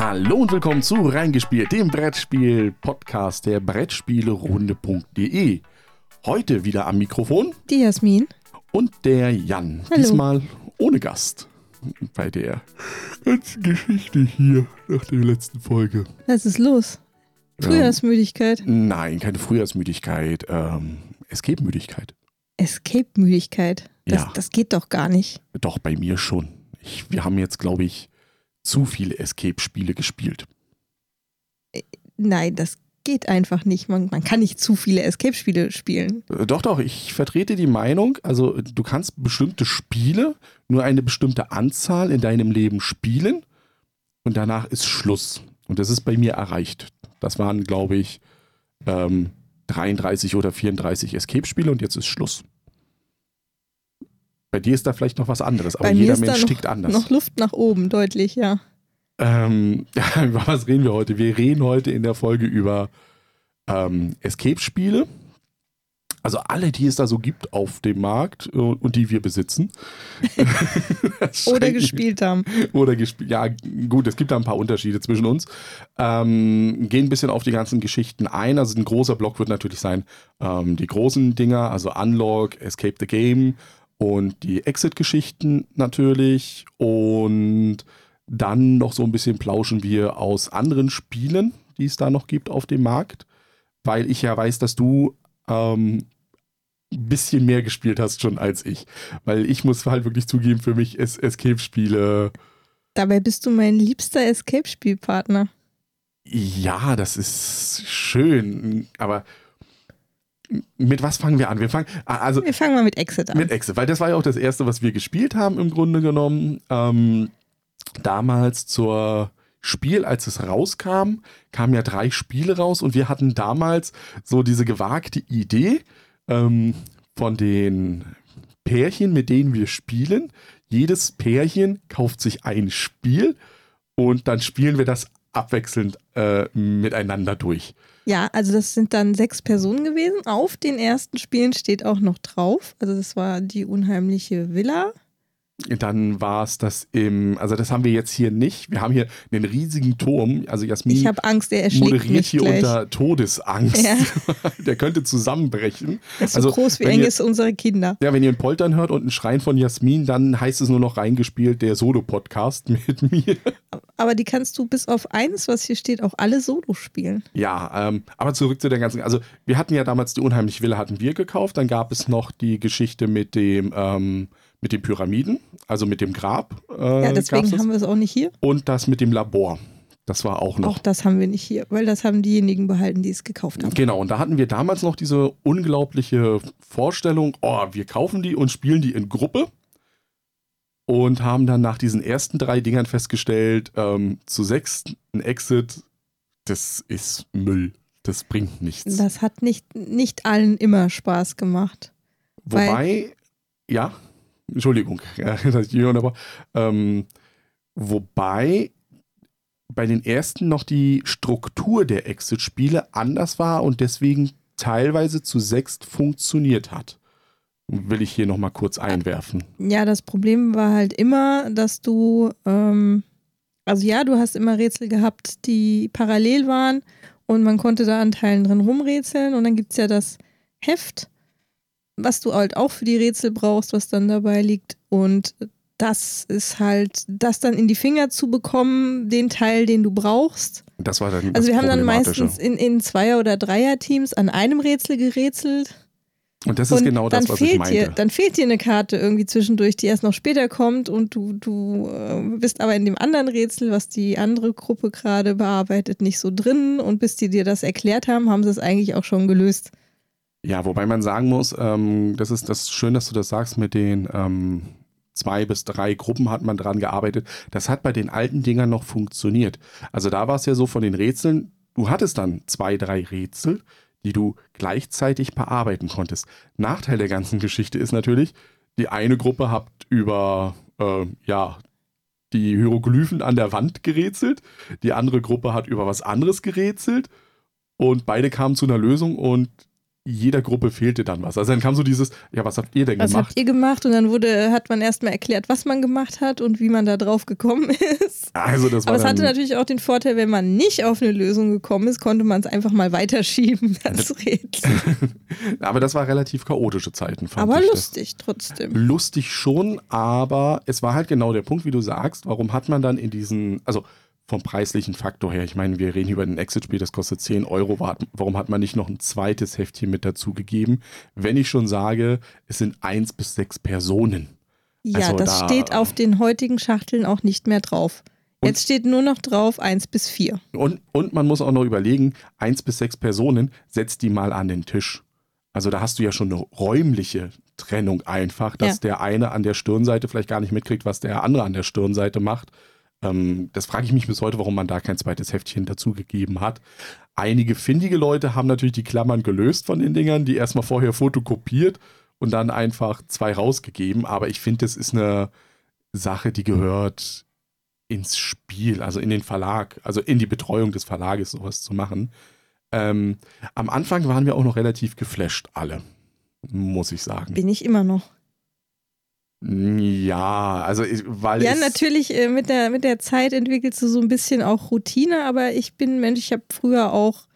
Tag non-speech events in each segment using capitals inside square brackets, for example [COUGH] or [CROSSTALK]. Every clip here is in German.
Hallo und willkommen zu Reingespielt, dem Brettspiel-Podcast der Brettspielerunde.de. Heute wieder am Mikrofon Die Jasmin. und der Jan. Hallo. Diesmal ohne Gast. Bei der ganzen Geschichte hier nach der letzten Folge. Was ist los? Frühjahrsmüdigkeit. Nein, keine Frühjahrsmüdigkeit, ähm, Escape-Müdigkeit. Escape-Müdigkeit. Das, Ja. das geht doch gar nicht. Doch, bei mir schon. Ich, wir haben jetzt, glaube ich, zu viele Escape-Spiele gespielt. Nein, das geht einfach nicht. Man, man kann nicht zu viele Escape-Spiele spielen. Äh, Doch, doch, ich vertrete die Meinung, also du kannst bestimmte Spiele nur eine bestimmte Anzahl in deinem Leben spielen und danach ist Schluss. Und das ist bei mir erreicht. Das waren, glaube ich, ähm, 33 oder 34 Escape-Spiele und jetzt ist Schluss. Bei dir ist da vielleicht noch was anderes, aber jeder Mensch tickt anders. Noch Luft nach oben, deutlich, ja. Ähm, [LAUGHS] über was reden wir heute? Wir reden heute in der Folge über ähm, Escape-Spiele. Also alle, die es da so gibt auf dem Markt äh, und die wir besitzen. [LAUGHS] [LAUGHS] Oder gespielt haben. Oder gespielt. Ja, gut, es gibt da ein paar Unterschiede zwischen uns. Ähm, gehen ein bisschen auf die ganzen Geschichten ein. Also ein großer Block wird natürlich sein, ähm, die großen Dinger, also Unlock, Escape the Game und die Exit-Geschichten natürlich. Und dann noch so ein bisschen plauschen wir aus anderen Spielen, die es da noch gibt auf dem Markt. Weil ich ja weiß, dass du ähm, ein bisschen mehr gespielt hast schon als ich. Weil ich muss halt wirklich zugeben, für mich ist Escape-Spiele, Dabei bist du mein liebster Escape-Spielpartner. ja, das ist schön. Aber mit was fangen wir an? Wir fangen, also Wir fangen mal mit Exit an. mit Exit, weil das war ja auch das erste, was wir gespielt haben im Grunde genommen. Ähm, damals zur Spiel, als es rauskam, kamen ja drei Spiele raus und wir hatten damals so diese gewagte Idee ähm, von den Pärchen, mit denen wir spielen. Jedes Pärchen kauft sich ein Spiel und dann spielen wir das abwechselnd äh, miteinander durch. Ja, also das sind dann sechs Personen gewesen. Auf den ersten Spielen steht auch noch drauf. Also das war die unheimliche Villa. Dann war es das im, also das haben wir jetzt hier nicht. Wir haben hier einen riesigen Turm. Also Jasmin Ich habe Angst, er erschlägt moderiert hier gleich. unter Todesangst. Ja. [LAUGHS] Der könnte zusammenbrechen. Er ist also, so groß wie eng ist unsere Kinder. Ja, wenn ihr ein Poltern hört und ein Schreien von Jasmin, dann heißt es nur noch reingespielt, der Solo-Podcast [LAUGHS] mit mir. Aber die kannst du bis auf eins, was hier steht, auch alle solo spielen. Ja, ähm, aber zurück zu der ganzen, also wir hatten ja damals die Unheimliche Villa hatten wir gekauft, dann gab es noch die Geschichte mit dem, ähm, mit den Pyramiden, also mit dem Grab. Äh, Ja, deswegen haben wir es auch nicht hier. Und das mit dem Labor. Das war auch noch. Auch das haben wir nicht hier, weil das haben diejenigen behalten, die es gekauft haben. Genau, und da hatten wir damals noch diese unglaubliche Vorstellung, oh, wir kaufen die und spielen die in Gruppe. Und haben dann nach diesen ersten drei Dingern festgestellt, ähm, zu sechs ein Exit, das ist Müll. Das bringt nichts. Das hat nicht, nicht allen immer Spaß gemacht. Wobei, ja, Entschuldigung, [LAUGHS] ja, dass ich unterbreche. ähm, wobei bei den ersten noch die Struktur der Exit-Spiele anders war und deswegen teilweise zu sechst funktioniert hat. Will ich hier nochmal kurz einwerfen. Ja, das Problem war halt immer, dass du, ähm, also ja, du hast immer Rätsel gehabt, die parallel waren und man konnte da an Teilen drin rumrätseln und dann gibt es ja das Heft, was du halt auch für die Rätsel brauchst, was dann dabei liegt und das ist halt, das dann in die Finger zu bekommen, den Teil, den du brauchst. Das war dann Also wir haben dann meistens in, in Zweier- oder Dreier-Teams an einem Rätsel gerätselt Und das ist und genau das, was ich meinte. dir, dann fehlt dir eine Karte irgendwie zwischendurch, die erst noch später kommt und du, du äh, bist aber in dem anderen Rätsel, was die andere Gruppe gerade bearbeitet, nicht so drin und bis die dir das erklärt haben, haben sie es eigentlich auch schon gelöst. Ja, wobei man sagen muss, ähm, das ist das schön, dass du das sagst mit den ähm, zwei bis drei Gruppen hat man dran gearbeitet. Das hat bei den alten Dingern noch funktioniert. Also da war es ja so von den Rätseln, du hattest dann zwei, drei Rätsel, die du gleichzeitig bearbeiten konntest. Nachteil der ganzen Geschichte ist natürlich, die eine Gruppe hat über äh, ja die Hieroglyphen an der Wand gerätselt, die andere Gruppe hat über was anderes gerätselt und beide kamen zu einer Lösung und jeder Gruppe fehlte dann was. Also dann kam so dieses, ja, was habt ihr denn Was gemacht? habt ihr gemacht? Und dann wurde, hat man erstmal erklärt, was man gemacht hat und wie man da drauf gekommen [LAUGHS] ist. also das war Aber es hatte natürlich auch den Vorteil, wenn man nicht auf eine Lösung gekommen ist, konnte man es einfach mal weiterschieben, [LAUGHS] das Rätsel. [LAUGHS] aber das war relativ chaotische Zeiten, fand Aber ich. das. lustig trotzdem. Lustig schon, aber es war halt genau der Punkt, wie du sagst, warum hat man dann in diesen, also vom preislichen Faktor her, ich meine, wir reden über ein Exit-Spiel, das kostet 10 Euro, wa- warum hat man nicht noch ein zweites Heftchen mit dazu gegeben, wenn ich schon sage, es sind eins bis sechs Personen. Ja, Also das da- steht auf den heutigen Schachteln auch nicht mehr drauf. Und- Jetzt steht nur noch drauf 1 bis 4. Und, und man muss auch noch überlegen, eins bis sechs Personen, setz die mal an den Tisch. Also da hast du ja schon eine räumliche Trennung einfach, dass Ja. der eine an der Stirnseite vielleicht gar nicht mitkriegt, was der andere an der Stirnseite macht. Ähm, das frage ich mich bis heute, warum man da kein zweites Heftchen dazugegeben hat. Einige findige Leute haben natürlich die Klammern gelöst von den Dingern, die erstmal vorher fotokopiert und dann einfach zwei rausgegeben. Aber ich finde, das ist eine Sache, die gehört ins Spiel, also in den Verlag, also in die Betreuung des Verlages sowas zu machen. Ähm, am Anfang waren wir auch noch relativ geflasht, alle, muss ich sagen. Bin ich immer noch. Ja, also ich- weil Ja, natürlich, äh, mit der, mit der Zeit entwickelst du so ein bisschen auch Routine, aber ich bin Mensch, ich habe früher auch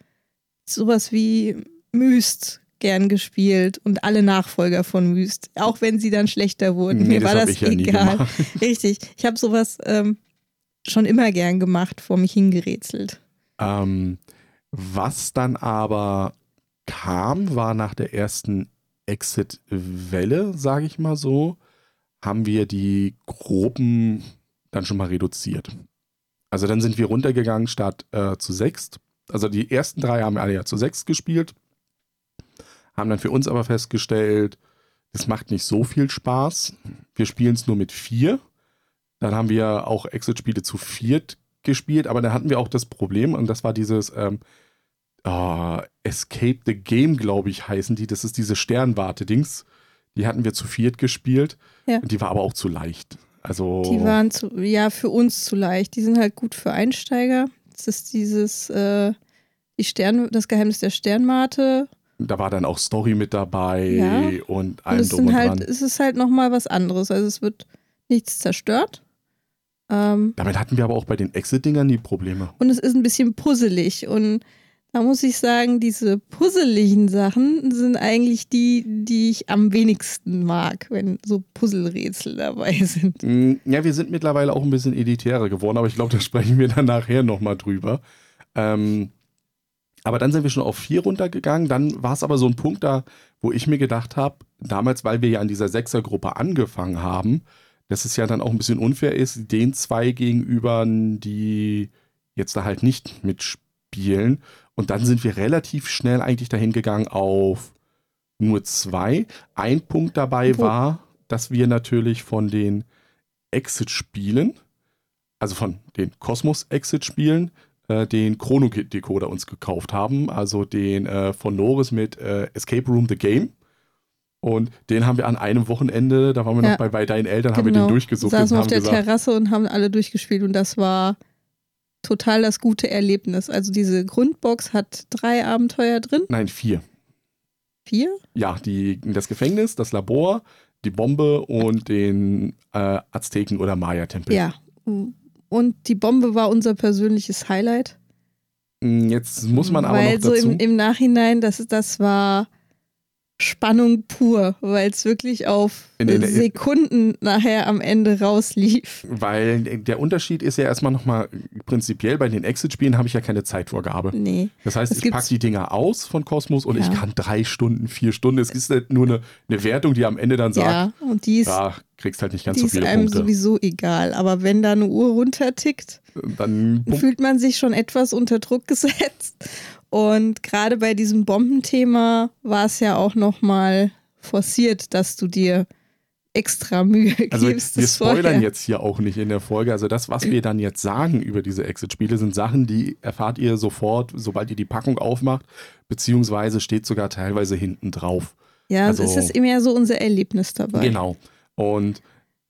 sowas wie Myst gern gespielt und alle Nachfolger von Myst, auch wenn sie dann schlechter wurden. Nee, Mir das war das ja egal. gemacht. [LAUGHS] Richtig. Ich habe sowas ähm, schon immer gern gemacht, vor mich hingerätselt. Ähm, was dann aber kam, war nach der ersten Exit-Welle, sage ich mal so, haben wir die Gruppen dann schon mal reduziert. Also dann sind wir runtergegangen statt äh, zu sechst. Also die ersten drei haben alle ja zu sechs gespielt. Haben dann für uns aber festgestellt, es macht nicht so viel Spaß. Wir spielen es nur mit vier. Dann haben wir auch Exit-Spiele zu viert gespielt, aber dann hatten wir auch das Problem, und das war dieses ähm, ah, Escape the Game, glaube ich, heißen die. Das ist diese Sternwarte-Dings. Die hatten wir zu viert gespielt. Ja. Die war aber auch zu leicht. Also Die waren zu, ja für uns zu leicht. Die sind halt gut für Einsteiger. Das ist dieses, äh, die Stern, das Geheimnis der Sternmate. da war dann auch Story mit dabei Ja. und Und allem es drum sind und halt, dran. es ist halt nochmal was anderes. Also es wird nichts zerstört. Ähm, Damit hatten wir aber auch bei den Exit-Dingern die Probleme. und es ist ein bisschen puzzelig. Und da muss ich sagen, diese puzzeligen Sachen sind eigentlich die, die ich am wenigsten mag, wenn so Puzzlerätsel dabei sind. Mm, Ja, wir sind mittlerweile auch ein bisschen elitärer geworden, aber ich glaube, da sprechen wir dann nachher nochmal drüber. Ähm, aber dann sind wir schon auf vier runtergegangen. Dann war es aber so ein Punkt da, wo ich mir gedacht habe, damals, weil wir ja an dieser Sechsergruppe angefangen haben, dass es ja dann auch ein bisschen unfair ist, den zwei gegenüber, die jetzt da halt nicht mitspielen. Und dann sind wir relativ schnell eigentlich dahin gegangen auf nur zwei. Ein Punkt dabei war, dass wir natürlich von den Exit-Spielen, also von den Cosmos-Exit-Spielen, äh, den Chrono-Decoder uns gekauft haben, also den äh, von Norris mit äh, Escape Room the Game. Und den haben wir an einem Wochenende, da waren wir Ja. noch bei, bei deinen Eltern, haben wir den durchgesucht und Saßen auf der gesagt, Terrasse und haben alle durchgespielt und das war total das gute Erlebnis. Also diese Grundbox hat drei Abenteuer drin. nein, vier. Vier? Ja, die, das Gefängnis, das Labor, die Bombe und den äh, Azteken- oder Maya-Tempel. Ja. Und die Bombe war unser persönliches Highlight. Mm, Jetzt muss man aber weil noch so dazu. im, im Nachhinein, das, das war Spannung pur, weil es wirklich auf Sekunden nachher am Ende rauslief. Weil der Unterschied ist ja erstmal nochmal prinzipiell, bei den Exit-Spielen habe ich ja keine Zeitvorgabe. Nee. Das heißt, Es ich packe die Dinger aus von Kosmos und Ja. ich kann drei Stunden, vier Stunden. Es ist halt nur eine, eine Wertung, die am Ende dann sagt, Ja, und die ist, ja, kriegst halt nicht ganz die so ist viele einem Punkte. sowieso egal. Aber wenn da eine Uhr runtertickt, Dann fühlt man sich schon etwas unter Druck gesetzt. Und gerade bei diesem Bombenthema war es ja auch nochmal forciert, dass du dir extra Mühe [LAUGHS] also gibst. wir spoilern vorher- jetzt hier auch nicht in der Folge. Also das, was wir dann jetzt sagen über diese Exit-Spiele, sind Sachen, die erfahrt ihr sofort, sobald ihr die Packung aufmacht, beziehungsweise steht sogar teilweise hinten drauf. Ja, also- es ist immer so unser Erlebnis dabei. Genau. Und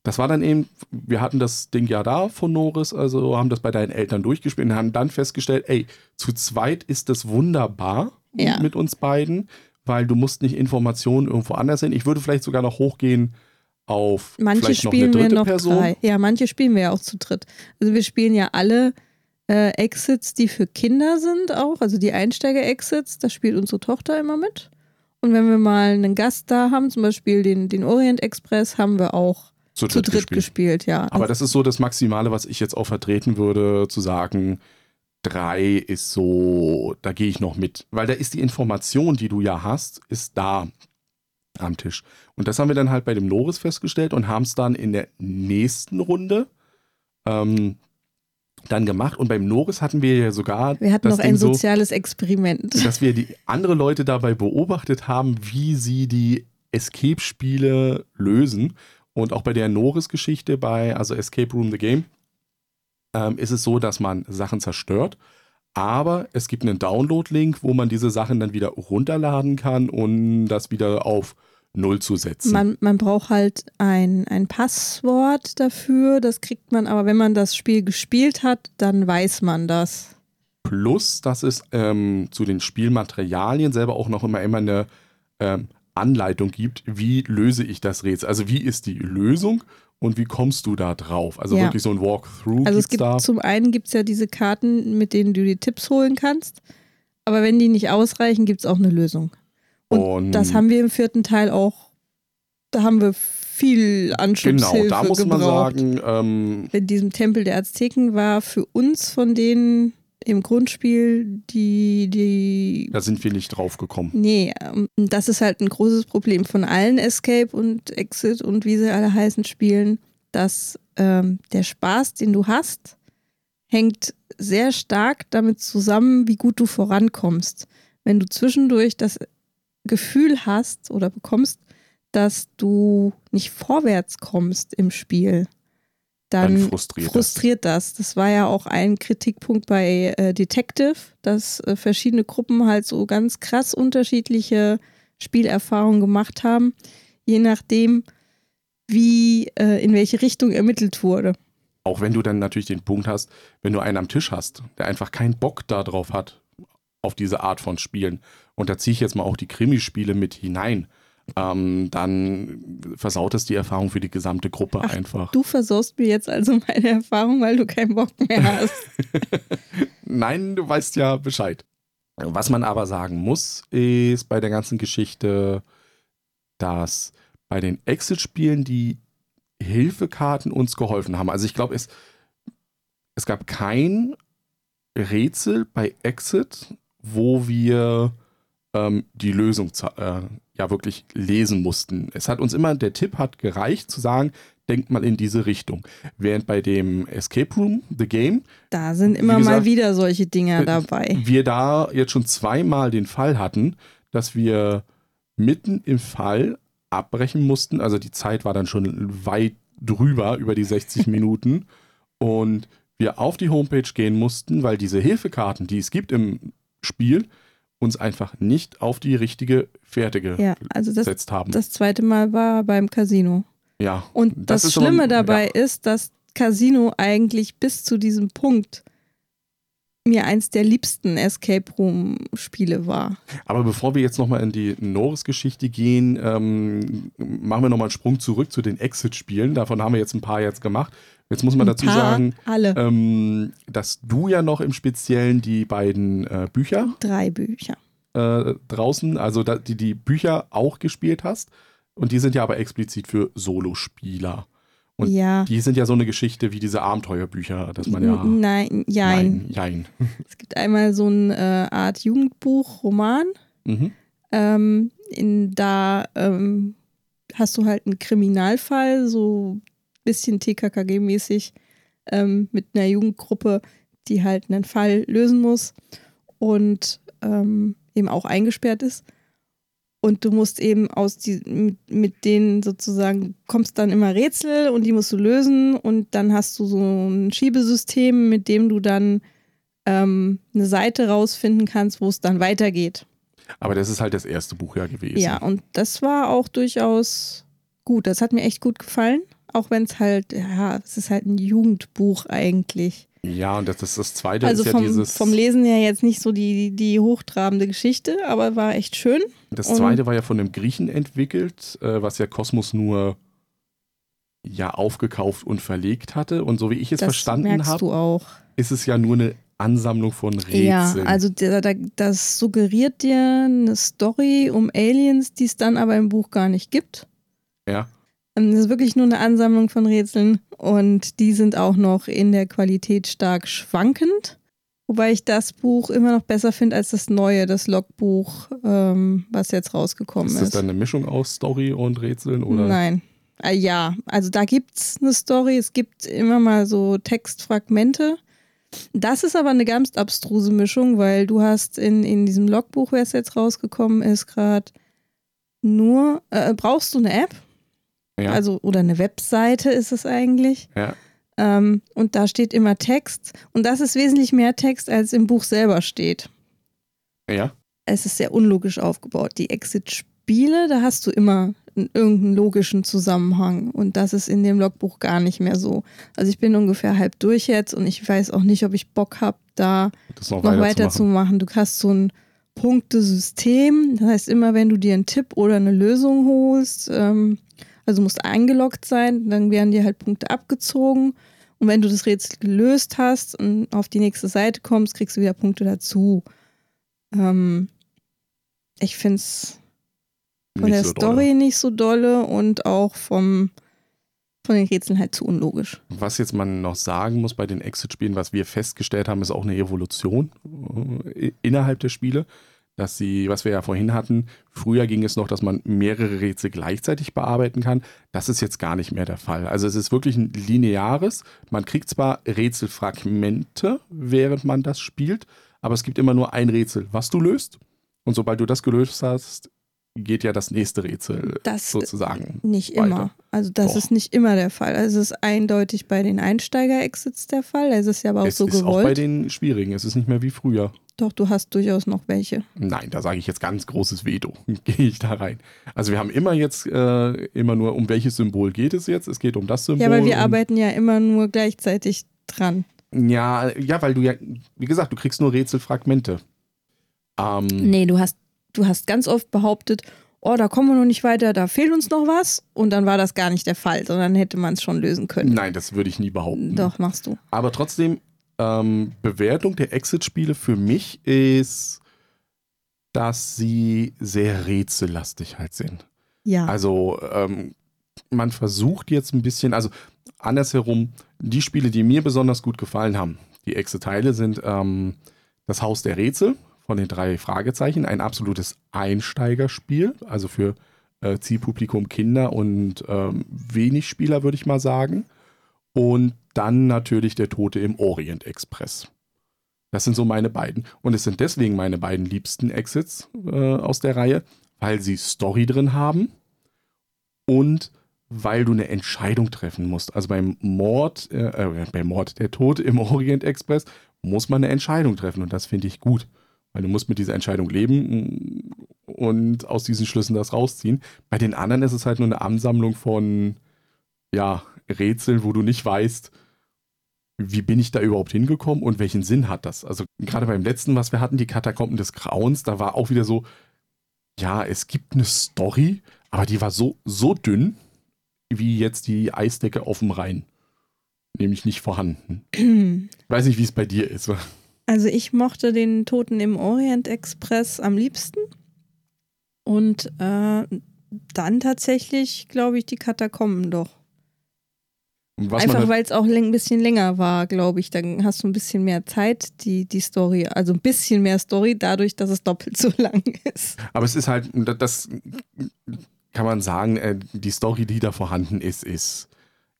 das war dann eben, wir hatten das Ding ja da von Norris, also haben das bei deinen Eltern durchgespielt und haben dann festgestellt, ey, zu zweit ist das wunderbar Ja. mit uns beiden, weil du musst nicht Informationen irgendwo anders hin. Ich würde vielleicht sogar noch hochgehen auf Manche vielleicht noch spielen eine dritte wir noch Person. drei. Ja, manche spielen wir ja auch zu dritt. Also wir spielen ja alle äh, Exits, die für Kinder sind auch, also die Einsteiger-Exits, da spielt unsere Tochter immer mit. Und wenn wir mal einen Gast da haben, zum Beispiel den, den Orient Express, haben wir auch Zu zu dritt dritt gespielt. gespielt, ja. Aber das ist so das Maximale, was ich jetzt auch vertreten würde, zu sagen, drei ist so, da gehe ich noch mit. Weil da ist die Information, die du ja hast, ist da am Tisch. Und das haben wir dann halt bei dem Loris festgestellt und haben es dann in der nächsten Runde ähm, dann gemacht. Und beim Noris hatten wir ja sogar wir hatten noch ein so, soziales Experiment. dass wir die andere Leute dabei beobachtet haben, wie sie die Escape-Spiele lösen. Und auch bei der Noris-Geschichte, bei also Escape Room the Game, ähm, ist es so, dass man Sachen zerstört. Aber es gibt einen Download-Link, wo man diese Sachen dann wieder runterladen kann und das wieder auf Null zu setzen. Man, man braucht halt ein, ein Passwort dafür, das kriegt man, aber wenn man das Spiel gespielt hat, dann weiß man das. Plus, dass es ähm, zu den Spielmaterialien selber auch noch immer, immer eine ähm, Anleitung gibt, wie löse ich das Rätsel. Also wie ist die Lösung und wie kommst du da drauf? Also Ja. wirklich so ein Walkthrough Also es gibt da. zum einen gibt es ja diese Karten, mit denen du die Tipps holen kannst, aber wenn die nicht ausreichen, gibt es auch eine Lösung. Und, Und das haben wir im vierten Teil auch, da haben wir viel Anschubshilfe Genau, da muss man gebraucht. sagen, ähm, in diesem Tempel der Azteken war für uns von denen im Grundspiel die, die da sind wir nicht drauf gekommen. Nee, ähm, das ist halt ein großes Problem von allen Escape und Exit und wie sie alle heißen Spielen, dass ähm, der Spaß, den du hast, hängt sehr stark damit zusammen, wie gut du vorankommst. Wenn du zwischendurch das Gefühl hast oder bekommst, dass du nicht vorwärts kommst im Spiel, dann, Dann frustriert das. frustriert das. das. war ja auch ein Kritikpunkt bei äh, Detective, dass äh, verschiedene Gruppen halt so ganz krass unterschiedliche Spielerfahrungen gemacht haben, je nachdem, wie äh, in welche Richtung ermittelt wurde. Auch wenn du dann natürlich den Punkt hast, wenn du einen am Tisch hast, der einfach keinen Bock darauf hat, auf diese Art von Spielen, und da ziehe ich jetzt mal auch die Krimispiele mit hinein, ähm, dann versaut es die Erfahrung für die gesamte Gruppe Ach, einfach. Du versaust mir jetzt also meine Erfahrung, weil du keinen Bock mehr hast. [LAUGHS] Nein, du weißt ja Bescheid. Was man aber sagen muss, ist bei der ganzen Geschichte, dass bei den Exit-Spielen die Hilfekarten uns geholfen haben. Also ich glaube, es, es gab kein Rätsel bei Exit, wo wir ähm, die Lösung äh, ja wirklich lesen mussten. Es hat uns immer, der Tipp hat gereicht zu sagen, denkt mal in diese Richtung. Während bei dem Escape Room, The Game, Da sind immer Wie mal gesagt, wieder solche Dinger äh, dabei. wir da jetzt schon zweimal den Fall hatten, dass wir mitten im Fall abbrechen mussten. Also die Zeit war dann schon weit drüber, über die 60 [LAUGHS] Minuten. Und wir auf die Homepage gehen mussten, weil diese Hilfekarten, die es gibt im Spiel, uns einfach nicht auf die richtige Fährte Ja, also das, gesetzt haben. das zweite Mal war beim Casino. ja. Und Das das, ist aber- Schlimme dabei ja. ist, dass Casino eigentlich bis zu diesem Punkt mir eins der liebsten Escape Room Spiele war. Aber bevor wir jetzt nochmal in die Norris-Geschichte gehen, ähm, machen wir nochmal einen Sprung zurück zu den Exit-Spielen. Davon haben wir jetzt ein paar jetzt gemacht. Jetzt muss man dazu sagen, ähm, dass du ja noch im Speziellen die beiden äh, Bücher drei Bücher. äh, draußen, also da, die, die Bücher auch gespielt hast. Und die sind ja aber explizit für Solospieler. Und ja. Die sind ja so eine Geschichte wie diese Abenteuerbücher, dass man ja. Nein, jein. Nein, jein. [LAUGHS] Es gibt einmal so eine äh, Art Jugendbuch, Roman. Mhm. Ähm, in, da ähm, hast du halt einen Kriminalfall, so bisschen TKKG-mäßig, ähm, mit einer Jugendgruppe, die halt einen Fall lösen muss und ähm, eben auch eingesperrt ist. Und du musst eben aus die, mit, mit denen sozusagen, kommst dann immer Rätsel und die musst du lösen und dann hast du so ein Schiebesystem, mit dem du dann ähm, eine Seite rausfinden kannst, wo es dann weitergeht. Aber das ist halt das erste Buch ja gewesen. Ja, und das war auch durchaus gut. Das hat mir echt gut gefallen. Auch wenn es halt, ja, es ist halt ein Jugendbuch eigentlich. Ja, und das, das, das zweite Also ist vom, ja dieses. vom Lesen her jetzt nicht so die, die hochtrabende Geschichte, aber war echt schön. Das Und- zweite war ja von einem Griechen entwickelt, äh, was ja Kosmos nur ja aufgekauft und verlegt hatte. Und so wie ich es verstanden habe, ist es ja nur eine Ansammlung von Rätseln. Ja, also der, der, das suggeriert dir eine Story um Aliens, die es dann aber im Buch gar nicht gibt. Ja. Ähm, Das ist wirklich nur eine Ansammlung von Rätseln und die sind auch noch in der Qualität stark schwankend. Wobei ich das Buch immer noch besser finde als das neue, das Logbuch, ähm, was jetzt rausgekommen Ist ist. das dann eine Mischung aus Story und Rätseln? Oder? Nein. Ah, ja, also da gibt es eine Story, es gibt immer mal so Textfragmente. Das ist aber eine ganz abstruse Mischung, weil du hast in, in diesem Logbuch, wer es jetzt rausgekommen ist, gerade nur, äh, brauchst du eine App? Ja. Also, oder eine Webseite ist es eigentlich. ja. Ähm, und da steht immer Text. Und das ist wesentlich mehr Text, als im Buch selber steht. ja. Es ist sehr unlogisch aufgebaut. Die Exit-Spiele, da hast du immer einen, irgendeinen logischen Zusammenhang. Und das ist in dem Logbuch gar nicht mehr so. Also ich bin ungefähr halb durch jetzt und ich weiß auch nicht, ob ich Bock habe, da noch, noch weiter, weiter zu zu machen. machen. Du hast so ein Punktesystem. Das heißt, immer wenn du dir einen Tipp oder eine Lösung holst, ähm, also du musst eingeloggt sein, dann werden dir halt Punkte abgezogen. Und wenn du das Rätsel gelöst hast und auf die nächste Seite kommst, kriegst du wieder Punkte dazu. Ähm, ich finde es von Nicht der so dolle. Story nicht so dolle und auch vom, von den Rätseln halt zu unlogisch. Was jetzt man noch sagen muss bei den Exit-Spielen, was wir festgestellt haben, ist auch eine Evolution äh, innerhalb der Spiele. Dass sie, was wir ja vorhin hatten, früher ging es noch, dass man mehrere Rätsel gleichzeitig bearbeiten kann. Das ist jetzt gar nicht mehr der Fall. Also es ist wirklich ein lineares. Man kriegt zwar Rätselfragmente, während man das spielt, aber es gibt immer nur ein Rätsel, was du löst. Und sobald du das gelöst hast, geht ja das nächste Rätsel Das sozusagen. Nicht weiter. immer. Also das Doch. ist nicht immer der Fall. Also es ist eindeutig bei den Einsteiger-Exits der Fall. Es ist ja aber auch Es so ist auch bei gewollt. den schwierigen. Es ist nicht mehr wie früher. Doch, du hast durchaus noch welche. Nein, da sage ich jetzt ganz großes Veto. [LAUGHS] Gehe ich da rein. Also wir haben immer jetzt äh, immer nur, um welches Symbol geht es jetzt? Es geht um das Symbol. Ja, weil wir arbeiten ja immer nur gleichzeitig dran. Ja, ja, weil du ja, wie gesagt, du kriegst nur Rätselfragmente. Ähm, Nee, du hast, du hast ganz oft behauptet, oh, da kommen wir noch nicht weiter, da fehlt uns noch was. Und dann war das gar nicht der Fall, sondern hätte man es schon lösen können. Nein, das würde ich nie behaupten. Doch, machst du. Aber trotzdem, ähm, Bewertung der Exit-Spiele für mich ist, dass sie sehr rätsellastig halt sind. Ja. Also ähm, man versucht jetzt ein bisschen, also andersherum, die Spiele, die mir besonders gut gefallen haben, die Exit-Teile sind ähm, das Haus der Rätsel von den drei Fragezeichen, ein absolutes Einsteigerspiel, also für äh, Zielpublikum Kinder und ähm, wenig Spieler, würde ich mal sagen. Und dann natürlich der Tote im Orient Express. Das sind so meine beiden. Und es sind deswegen meine beiden liebsten Exits äh, aus der Reihe, weil sie Story drin haben und weil du eine Entscheidung treffen musst. Also beim Mord, äh, äh, beim Mord, der Tod im Orient Express, muss man eine Entscheidung treffen und das finde ich gut. Weil du musst mit dieser Entscheidung leben und aus diesen Schlüssen das rausziehen. Bei den anderen ist es halt nur eine Ansammlung von, ja, Rätseln, wo du nicht weißt, wie bin ich da überhaupt hingekommen und welchen Sinn hat das? Also gerade beim letzten, was wir hatten, die Katakomben des Grauens, da war auch wieder so, ja, es gibt eine Story, aber die war so, so dünn, wie jetzt die Eisdecke auf dem Rhein. Nämlich nicht vorhanden. Ich [CLEARS THROAT] weiß nicht, wie es bei dir ist. Also ich mochte den Toten im Orient Express am liebsten. Und äh, dann tatsächlich, glaube ich, die Katakomben doch. Einfach weil es auch ein bisschen länger war, glaube ich. Dann hast du ein bisschen mehr Zeit, die, die Story, also ein bisschen mehr Story, dadurch, dass es doppelt so [LAUGHS] lang ist. aber es ist halt, das kann man sagen, äh, die Story, die da vorhanden ist, ist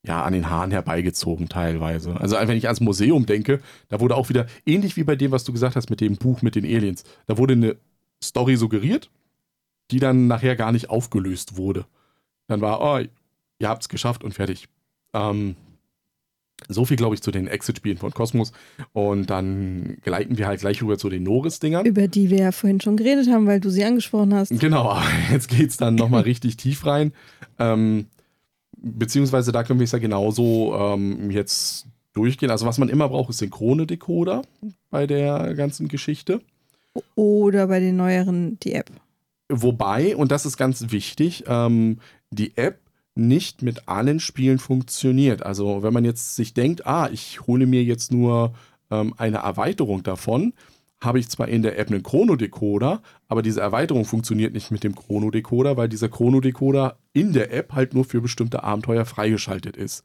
ja an den Haaren herbeigezogen teilweise. Also wenn ich ans Museum denke, da wurde auch wieder, ähnlich wie bei dem, was du gesagt hast mit dem Buch mit den Aliens, da wurde eine Story suggeriert, die dann nachher gar nicht aufgelöst wurde. Dann war, oh, ihr habt es geschafft und fertig. Ähm, so viel, glaube ich, zu den Exit-Spielen von Cosmos. Und dann gleiten wir halt gleich rüber zu den Norris-Dingern. Über die wir ja vorhin schon geredet haben, weil du sie angesprochen hast. Genau, [LAUGHS] jetzt geht es dann nochmal [LAUGHS] richtig tief rein. Ähm, beziehungsweise da können wir es ja genauso ähm, jetzt durchgehen. Also was man immer braucht, ist synchrone Decoder bei der ganzen Geschichte. Oder bei den neueren die App. Wobei, und das ist ganz wichtig, ähm, die App nicht mit allen Spielen funktioniert. Also wenn man jetzt sich denkt, ah, ich hole mir jetzt nur ähm, eine Erweiterung davon, habe ich zwar in der App einen Chrono-Decoder, aber diese Erweiterung funktioniert nicht mit dem Chrono-Decoder, weil dieser Chrono-Decoder in der App halt nur für bestimmte Abenteuer freigeschaltet ist.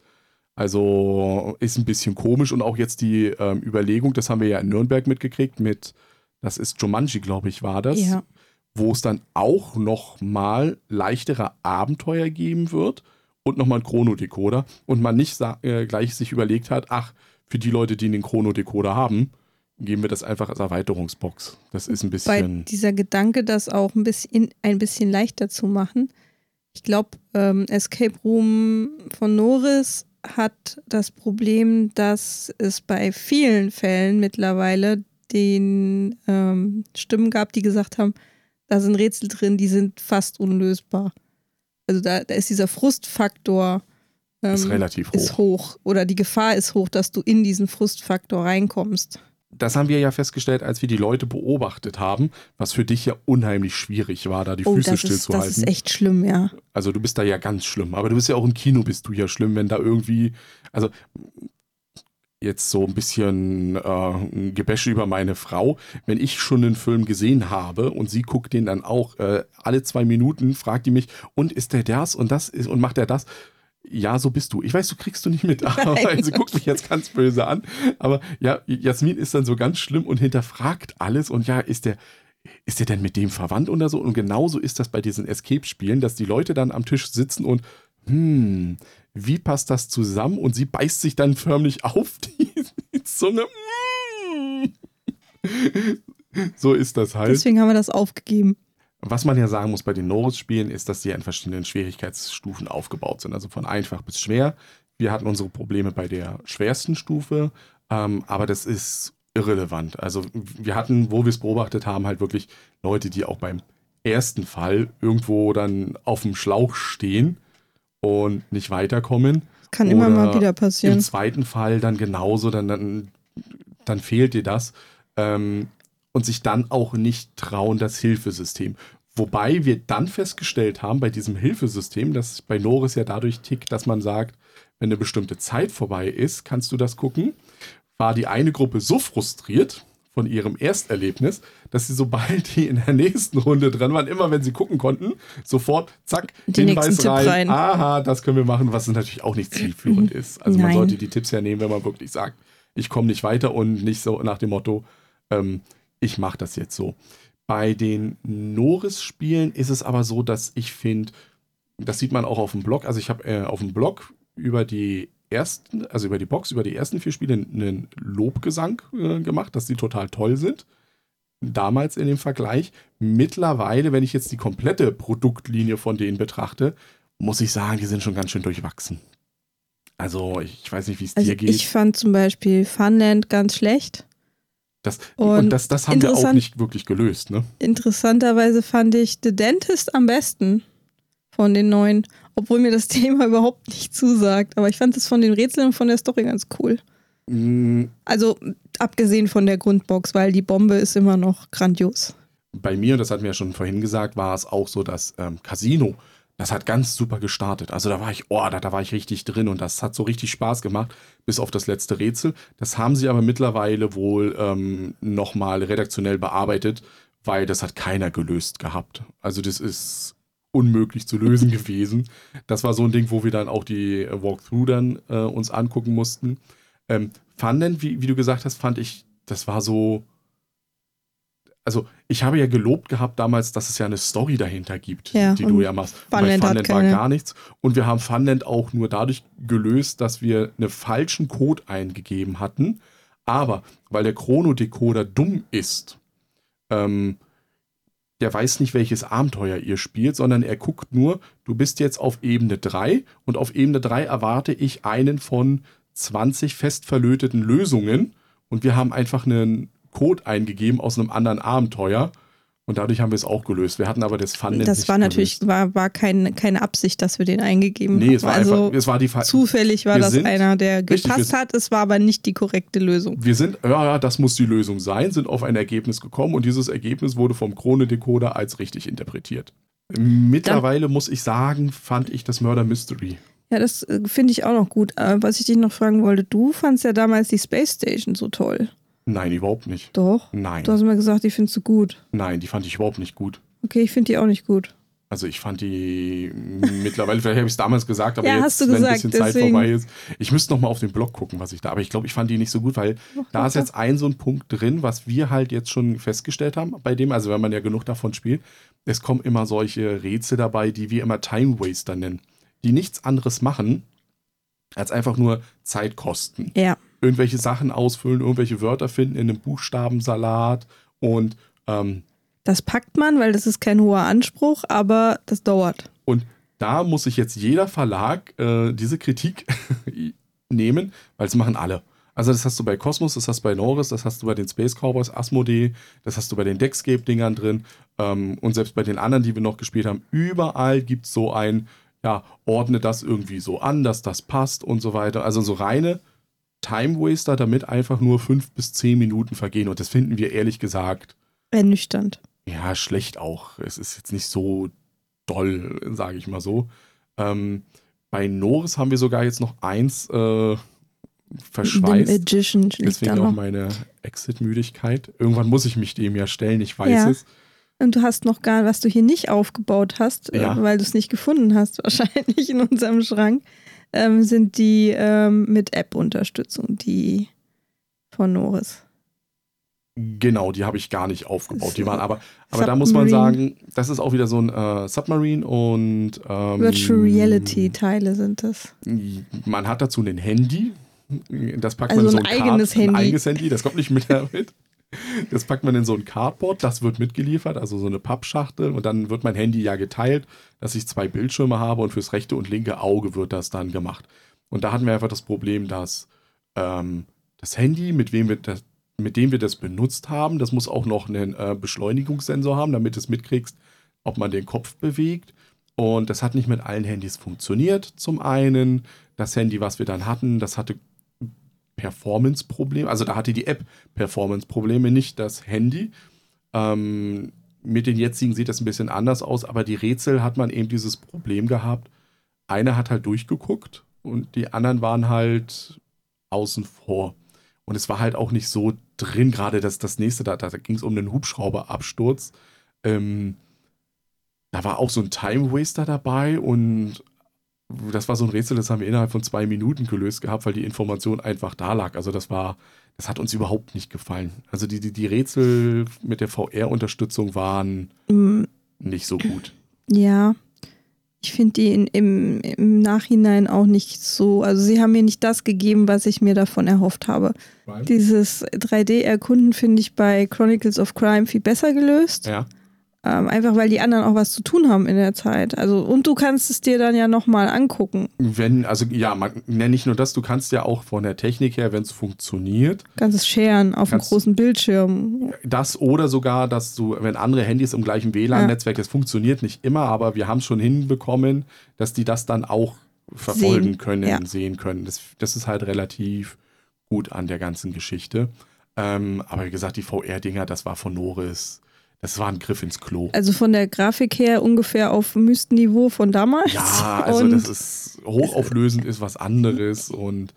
Also ist ein bisschen komisch und auch jetzt die ähm, Überlegung, das haben wir ja in Nürnberg mitgekriegt mit, das ist Jumanji, glaube ich, war das, ja. Wo es dann auch noch mal leichtere Abenteuer geben wird und nochmal einen Chrono-Decoder und man nicht äh, gleich sich überlegt hat, ach, für die Leute, die den Chrono-Decoder haben, geben wir das einfach als Erweiterungsbox. Das ist ein bisschen. Bei dieser Gedanke, das auch ein bisschen, ein bisschen leichter zu machen. Ich glaube, ähm, Escape Room von Norris hat das Problem, dass es bei vielen Fällen mittlerweile den ähm, Stimmen gab, die gesagt haben, da sind Rätsel drin, die sind fast unlösbar. Also da, da ist dieser Frustfaktor ähm, ist relativ hoch. Ist hoch. Oder die Gefahr ist hoch, dass du in diesen Frustfaktor reinkommst das haben wir ja festgestellt, als wir die Leute beobachtet haben, was für dich ja unheimlich schwierig war, da die oh, Füße stillzuhalten. Das ist echt schlimm, ja. Also du bist da ja ganz schlimm. Aber du bist ja auch im Kino, bist du ja schlimm, wenn da irgendwie, also jetzt so ein bisschen äh, Gebäsche über meine Frau. Wenn ich schon einen Film gesehen habe und sie guckt den dann auch äh, alle zwei Minuten, fragt die mich, und ist der das und das ist und macht er das? ja, so bist du. Ich weiß, du kriegst du nicht mit, [LAUGHS] aber sie guckt mich jetzt ganz böse an. Aber ja, Jasmin ist dann so ganz schlimm und hinterfragt alles und ja, ist der, ist der denn mit dem verwandt oder so? Und genauso ist das bei diesen Escape-Spielen, dass die Leute dann am Tisch sitzen und, hm, wie passt das zusammen? Und sie beißt sich dann förmlich auf die, [LAUGHS] die Zunge. Hm. So ist das halt. Deswegen haben wir das aufgegeben. Was man ja sagen muss bei den Norris-Spielen ist, dass die in verschiedenen Schwierigkeitsstufen aufgebaut sind, also von einfach bis schwer. Wir hatten unsere Probleme bei der schwersten Stufe, ähm, aber das ist irrelevant. Also wir hatten, wo wir es beobachtet haben, halt wirklich Leute, die auch beim ersten Fall irgendwo dann auf dem Schlauch stehen und nicht weiterkommen. Das kann Oder immer mal wieder passieren. Im zweiten Fall dann genauso, dann, dann, dann fehlt dir das. Ähm, und sich dann auch nicht trauen, das Hilfesystem. Wobei wir dann festgestellt haben bei diesem Hilfesystem, dass bei Norris ja dadurch tickt, dass man sagt, wenn eine bestimmte Zeit vorbei ist, kannst du das gucken, war die eine Gruppe so frustriert von ihrem Ersterlebnis, dass sie sobald die in der nächsten Runde dran waren, immer wenn sie gucken konnten, sofort zack, die Hinweis rein, rein, aha, das können wir machen, was natürlich auch nicht zielführend ist. Also Nein. man sollte die Tipps ja nehmen, wenn man wirklich sagt, ich komme nicht weiter und nicht so nach dem Motto, ähm, ich mache das jetzt so. Bei den Norris-Spielen ist es aber so, dass ich finde, das sieht man auch auf dem Blog, also ich habe äh, auf dem Blog über die ersten, also über die Box, über die ersten vier Spiele einen Lobgesang äh, gemacht, dass die total toll sind. Damals in dem Vergleich. Mittlerweile, wenn ich jetzt die komplette Produktlinie von denen betrachte, muss ich sagen, die sind schon ganz schön durchwachsen. Also, ich weiß nicht, wie es also dir geht. Ich fand zum Beispiel Funland ganz schlecht. Das, und, und das, das haben wir auch nicht wirklich gelöst. Ne? Interessanterweise fand ich The Dentist am besten von den neuen, obwohl mir das [LAUGHS] Thema überhaupt nicht zusagt. Aber ich fand es von den Rätseln und von der Story ganz cool. Mm. Also abgesehen von der Grundbox, weil die Bombe ist immer noch grandios. Bei mir, das hatten wir ja schon vorhin gesagt, war es auch so, dass ähm, Casino das hat ganz super gestartet. Also da war ich, oh, da, da war ich richtig drin und das hat so richtig Spaß gemacht, bis auf das letzte Rätsel. Das haben sie aber mittlerweile wohl ähm, nochmal redaktionell bearbeitet, weil das hat keiner gelöst gehabt. Also das ist unmöglich zu lösen [LAUGHS] gewesen. Das war so ein Ding, wo wir dann auch die Walkthrough dann äh, uns angucken mussten. Ähm, fanden, wie, wie du gesagt hast, fand ich, das war so, also ich habe ja gelobt gehabt damals, dass es ja eine Story dahinter gibt, ja, die du ja machst. Funland Bei Funland war gar nichts. Und wir haben Funland auch nur dadurch gelöst, dass wir einen falschen Code eingegeben hatten. Aber weil der Chronodecoder dumm ist, ähm, der weiß nicht, welches Abenteuer ihr spielt, sondern er guckt nur, du bist jetzt auf Ebene 3 und auf Ebene 3 erwarte ich einen von 20 fest verlöteten Lösungen und wir haben einfach einen Code eingegeben aus einem anderen Abenteuer. Und dadurch haben wir es auch gelöst. Wir hatten aber das Fun Das war natürlich war, war kein, keine Absicht, dass wir den eingegeben haben. Nee, es war also einfach, es war die Fa zufällig war das sind, einer, der gepasst richtig, hat. Es war aber nicht die korrekte Lösung. Wir sind, ja, ja, das muss die Lösung sein, sind auf ein Ergebnis gekommen und dieses Ergebnis wurde vom Krone-Decoder als richtig interpretiert. Mittlerweile Dann, muss ich sagen, fand ich das Murder Mystery. Ja, das äh, finde ich auch noch gut. Äh, was ich dich noch fragen wollte, du fandst ja damals die Space Station so toll. Nein, überhaupt nicht. Doch? Nein. Du hast mir gesagt, die findest du gut. Nein, die fand ich überhaupt nicht gut. Okay, ich finde die auch nicht gut. Also ich fand die [LAUGHS] mittlerweile, vielleicht habe ich es damals gesagt, aber ja, jetzt, wenn gesagt, ein bisschen deswegen. Zeit vorbei ist. Ich müsste noch mal auf den Blog gucken, was ich da, aber ich glaube, ich fand die nicht so gut, weil Ach, da ist jetzt ein so ein Punkt drin, was wir halt jetzt schon festgestellt haben bei dem, also wenn man ja genug davon spielt, es kommen immer solche Rätsel dabei, die wir immer Time Waster nennen, die nichts anderes machen, als einfach nur Zeit kosten. Ja. Irgendwelche Sachen ausfüllen, irgendwelche Wörter finden in einem Buchstabensalat und ähm, das packt man, weil das ist kein hoher Anspruch, aber das dauert. Und da muss sich jetzt jeder Verlag äh, diese Kritik [LAUGHS] nehmen, weil es machen alle. Also das hast du bei Cosmos, das hast du bei Norris, das hast du bei den Space Cowboys, Asmodee, das hast du bei den Deckscape-Dingern drin ähm, und selbst bei den anderen, die wir noch gespielt haben, überall gibt es so ein, ja, ordne das irgendwie so an, dass das passt und so weiter. Also so reine Time-Waster, damit einfach nur fünf bis zehn Minuten vergehen. Und das finden wir ehrlich gesagt ernüchternd. Ja, schlecht auch. Es ist jetzt nicht so doll, sage ich mal so. Ähm, bei Norris haben wir sogar jetzt noch eins äh, verschweißt. Magician Deswegen auch meine Exit-Müdigkeit. Irgendwann muss ich mich dem ja stellen, ich weiß ja. es. Und du hast noch gar, was du hier nicht aufgebaut hast, äh, ja. weil du es nicht gefunden hast, [LAUGHS] wahrscheinlich in unserem Schrank, ähm, sind die ähm, mit App-Unterstützung, die von Norris. Genau, die habe ich gar nicht aufgebaut. Die waren aber, aber da muss man sagen, das ist auch wieder so ein äh, Submarine und ähm, Virtual Reality Teile sind das. Man hat dazu ein Handy. Das packt also man so ein, ein eigenes Card, Handy. Ein eigenes Handy, das kommt nicht mit [LAUGHS] damit. Das packt man in so ein Cardboard, das wird mitgeliefert, also so eine Pappschachtel und dann wird mein Handy ja geteilt, dass ich zwei Bildschirme habe und fürs rechte und linke Auge wird das dann gemacht. Und da hatten wir einfach das Problem, dass ähm, das Handy, mit wem wir das, mit dem wir das benutzt haben, das muss auch noch einen äh, Beschleunigungssensor haben, damit es mitkriegst, ob man den Kopf bewegt. Und das hat nicht mit allen Handys funktioniert. Zum einen, das Handy, was wir dann hatten, das hatte Performance-Probleme. Also da hatte die App Performance-Probleme, nicht das Handy. Ähm, mit den jetzigen sieht das ein bisschen anders aus, aber die Rätsel hat man eben dieses Problem gehabt. Einer hat halt durchgeguckt und die anderen waren halt außen vor. Und es war halt auch nicht so drin, gerade das, das nächste, da, da ging es um einen Hubschrauberabsturz. Ähm, da war auch so ein Time Waster dabei und das war so ein Rätsel, das haben wir innerhalb von zwei Minuten gelöst gehabt, weil die Information einfach da lag. Also das war, das hat uns überhaupt nicht gefallen. Also die, die, die Rätsel mit der VR-Unterstützung waren mm. nicht so gut. Ja, ich finde die in, im, im Nachhinein auch nicht so, also sie haben mir nicht das gegeben, was ich mir davon erhofft habe. Right. Dieses 3D-Erkunden finde ich bei Chronicles of Crime viel besser gelöst. Ja. Ähm, einfach weil die anderen auch was zu tun haben in der Zeit. Also, und du kannst es dir dann ja nochmal angucken. Wenn, also ja, man, ne, nicht nur das, du kannst ja auch von der Technik her, wenn es funktioniert. Kannst es scheren auf einem großen Bildschirm. Das oder sogar, dass du, wenn andere Handys im gleichen WLAN-Netzwerk, ja. das funktioniert nicht immer, aber wir haben es schon hinbekommen, dass die das dann auch verfolgen sehen. können, ja. sehen können. Das, das ist halt relativ gut an der ganzen Geschichte. Ähm, aber wie gesagt, die VR-Dinger, das war von Norris das war ein Griff ins Klo. Also von der Grafik her ungefähr auf Mystenniveau von damals. Ja, also und das ist hochauflösend ist was anderes und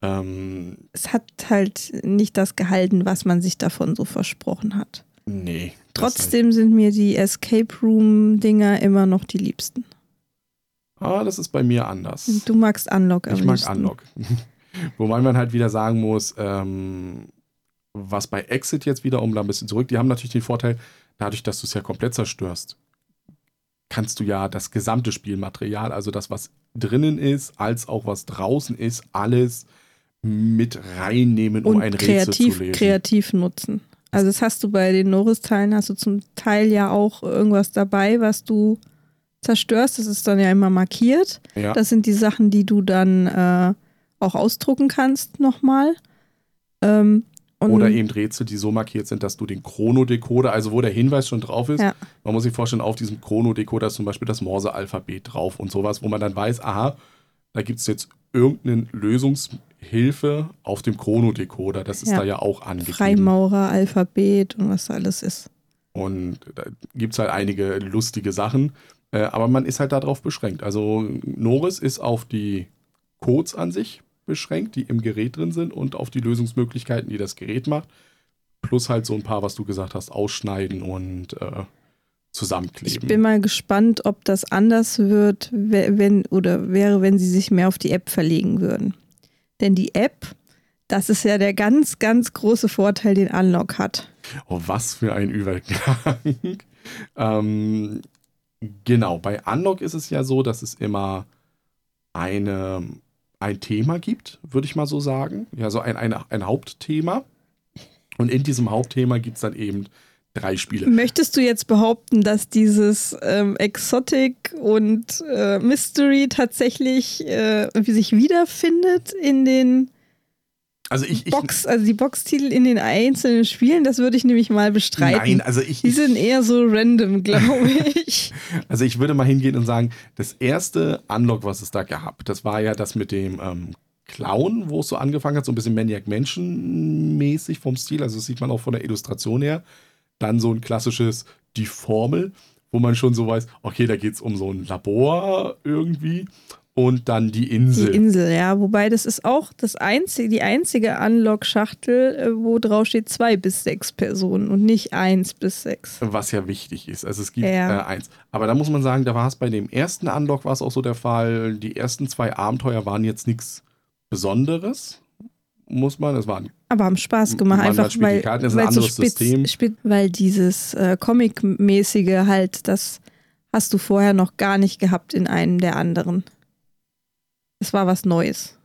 ähm, es hat halt nicht das gehalten, was man sich davon so versprochen hat. Nee. Trotzdem halt. sind mir die Escape Room Dinger immer noch die liebsten. Ah, das ist bei mir anders. Du magst Unlock am Ich mag Unlock. [LAUGHS] Wobei man halt wieder sagen muss, ähm, was bei Exit jetzt wieder, um da ein bisschen zurück, die haben natürlich den Vorteil, dadurch, dass du es ja komplett zerstörst, kannst du ja das gesamte Spielmaterial, also das, was drinnen ist, als auch was draußen ist, alles mit reinnehmen, um Und ein kreativ, Rätsel zu lösen. kreativ nutzen. Also das hast du bei den Norris-Teilen, hast du zum Teil ja auch irgendwas dabei, was du zerstörst. Das ist dann ja immer markiert. Ja. Das sind die Sachen, die du dann äh, auch ausdrucken kannst nochmal. Ähm, Und Oder eben Rätsel, die so markiert sind, dass du den Chronodecoder, also wo der Hinweis schon drauf ist, Ja. man muss sich vorstellen, auf diesem Chronodecoder ist zum Beispiel das Morse-Alphabet drauf und sowas, wo man dann weiß, aha, da gibt es jetzt irgendeine Lösungshilfe auf dem Chronodecoder. Das ist Ja. da ja auch angegeben. Freimaurer, Alphabet und was da alles ist. Und da gibt es halt einige lustige Sachen, äh, aber man ist halt darauf beschränkt. Also Norris ist auf die Codes an sich beschränkt, die im Gerät drin sind und auf die Lösungsmöglichkeiten, die das Gerät macht. Plus halt so ein paar, was du gesagt hast, ausschneiden und äh, Ich zusammenkleben. bin mal gespannt, ob das anders wird, we- wenn oder wäre, wenn sie sich mehr auf die App verlegen würden. Denn die App, das ist ja der ganz, ganz große Vorteil, den Unlock hat. Oh, was für ein Übergang. [LAUGHS] ähm, genau, bei Unlock ist es ja so, dass es immer eine, ein Thema gibt, würde ich mal so sagen. Ja, so ein, ein, ein Hauptthema. Und in diesem Hauptthema gibt es dann eben drei Spiele. Möchtest du jetzt behaupten, dass dieses ähm, Exotic und äh, Mystery tatsächlich äh, sich wiederfindet in den Also ich, ich Box, also die Boxtitel in den einzelnen Spielen? Das würde ich nämlich mal bestreiten. nein, also ich, die sind eher so random, glaube [LAUGHS] ich. also ich würde mal hingehen und sagen, das erste Unlock, was es da gab, das war ja das mit dem ähm, Clown, wo es so angefangen hat, so ein bisschen Maniac Mansion mäßig vom Stil, also das sieht man auch von der Illustration her. Dann so ein klassisches Die Formel, wo man schon so weiß, okay, da geht es um so ein Labor irgendwie. Und dann die Die Insel. Insel, ja. Wobei das ist auch das einzige, die einzige Unlock-Schachtel, äh, wo drauf steht zwei bis sechs Personen und nicht eins bis sechs. was ja wichtig ist. Also es gibt Ja. äh, eins. Aber da muss man sagen, da war es bei dem ersten Unlock war es auch so der Fall. Die ersten zwei Abenteuer waren jetzt nichts Besonderes, muss man. Es waren Aber haben Spaß gemacht, Man einfach die weil, Karten, ein weil so spitz, spitz, weil dieses äh, Comic-mäßige halt, das hast du vorher noch gar nicht gehabt in einem der anderen. Es war was Neues.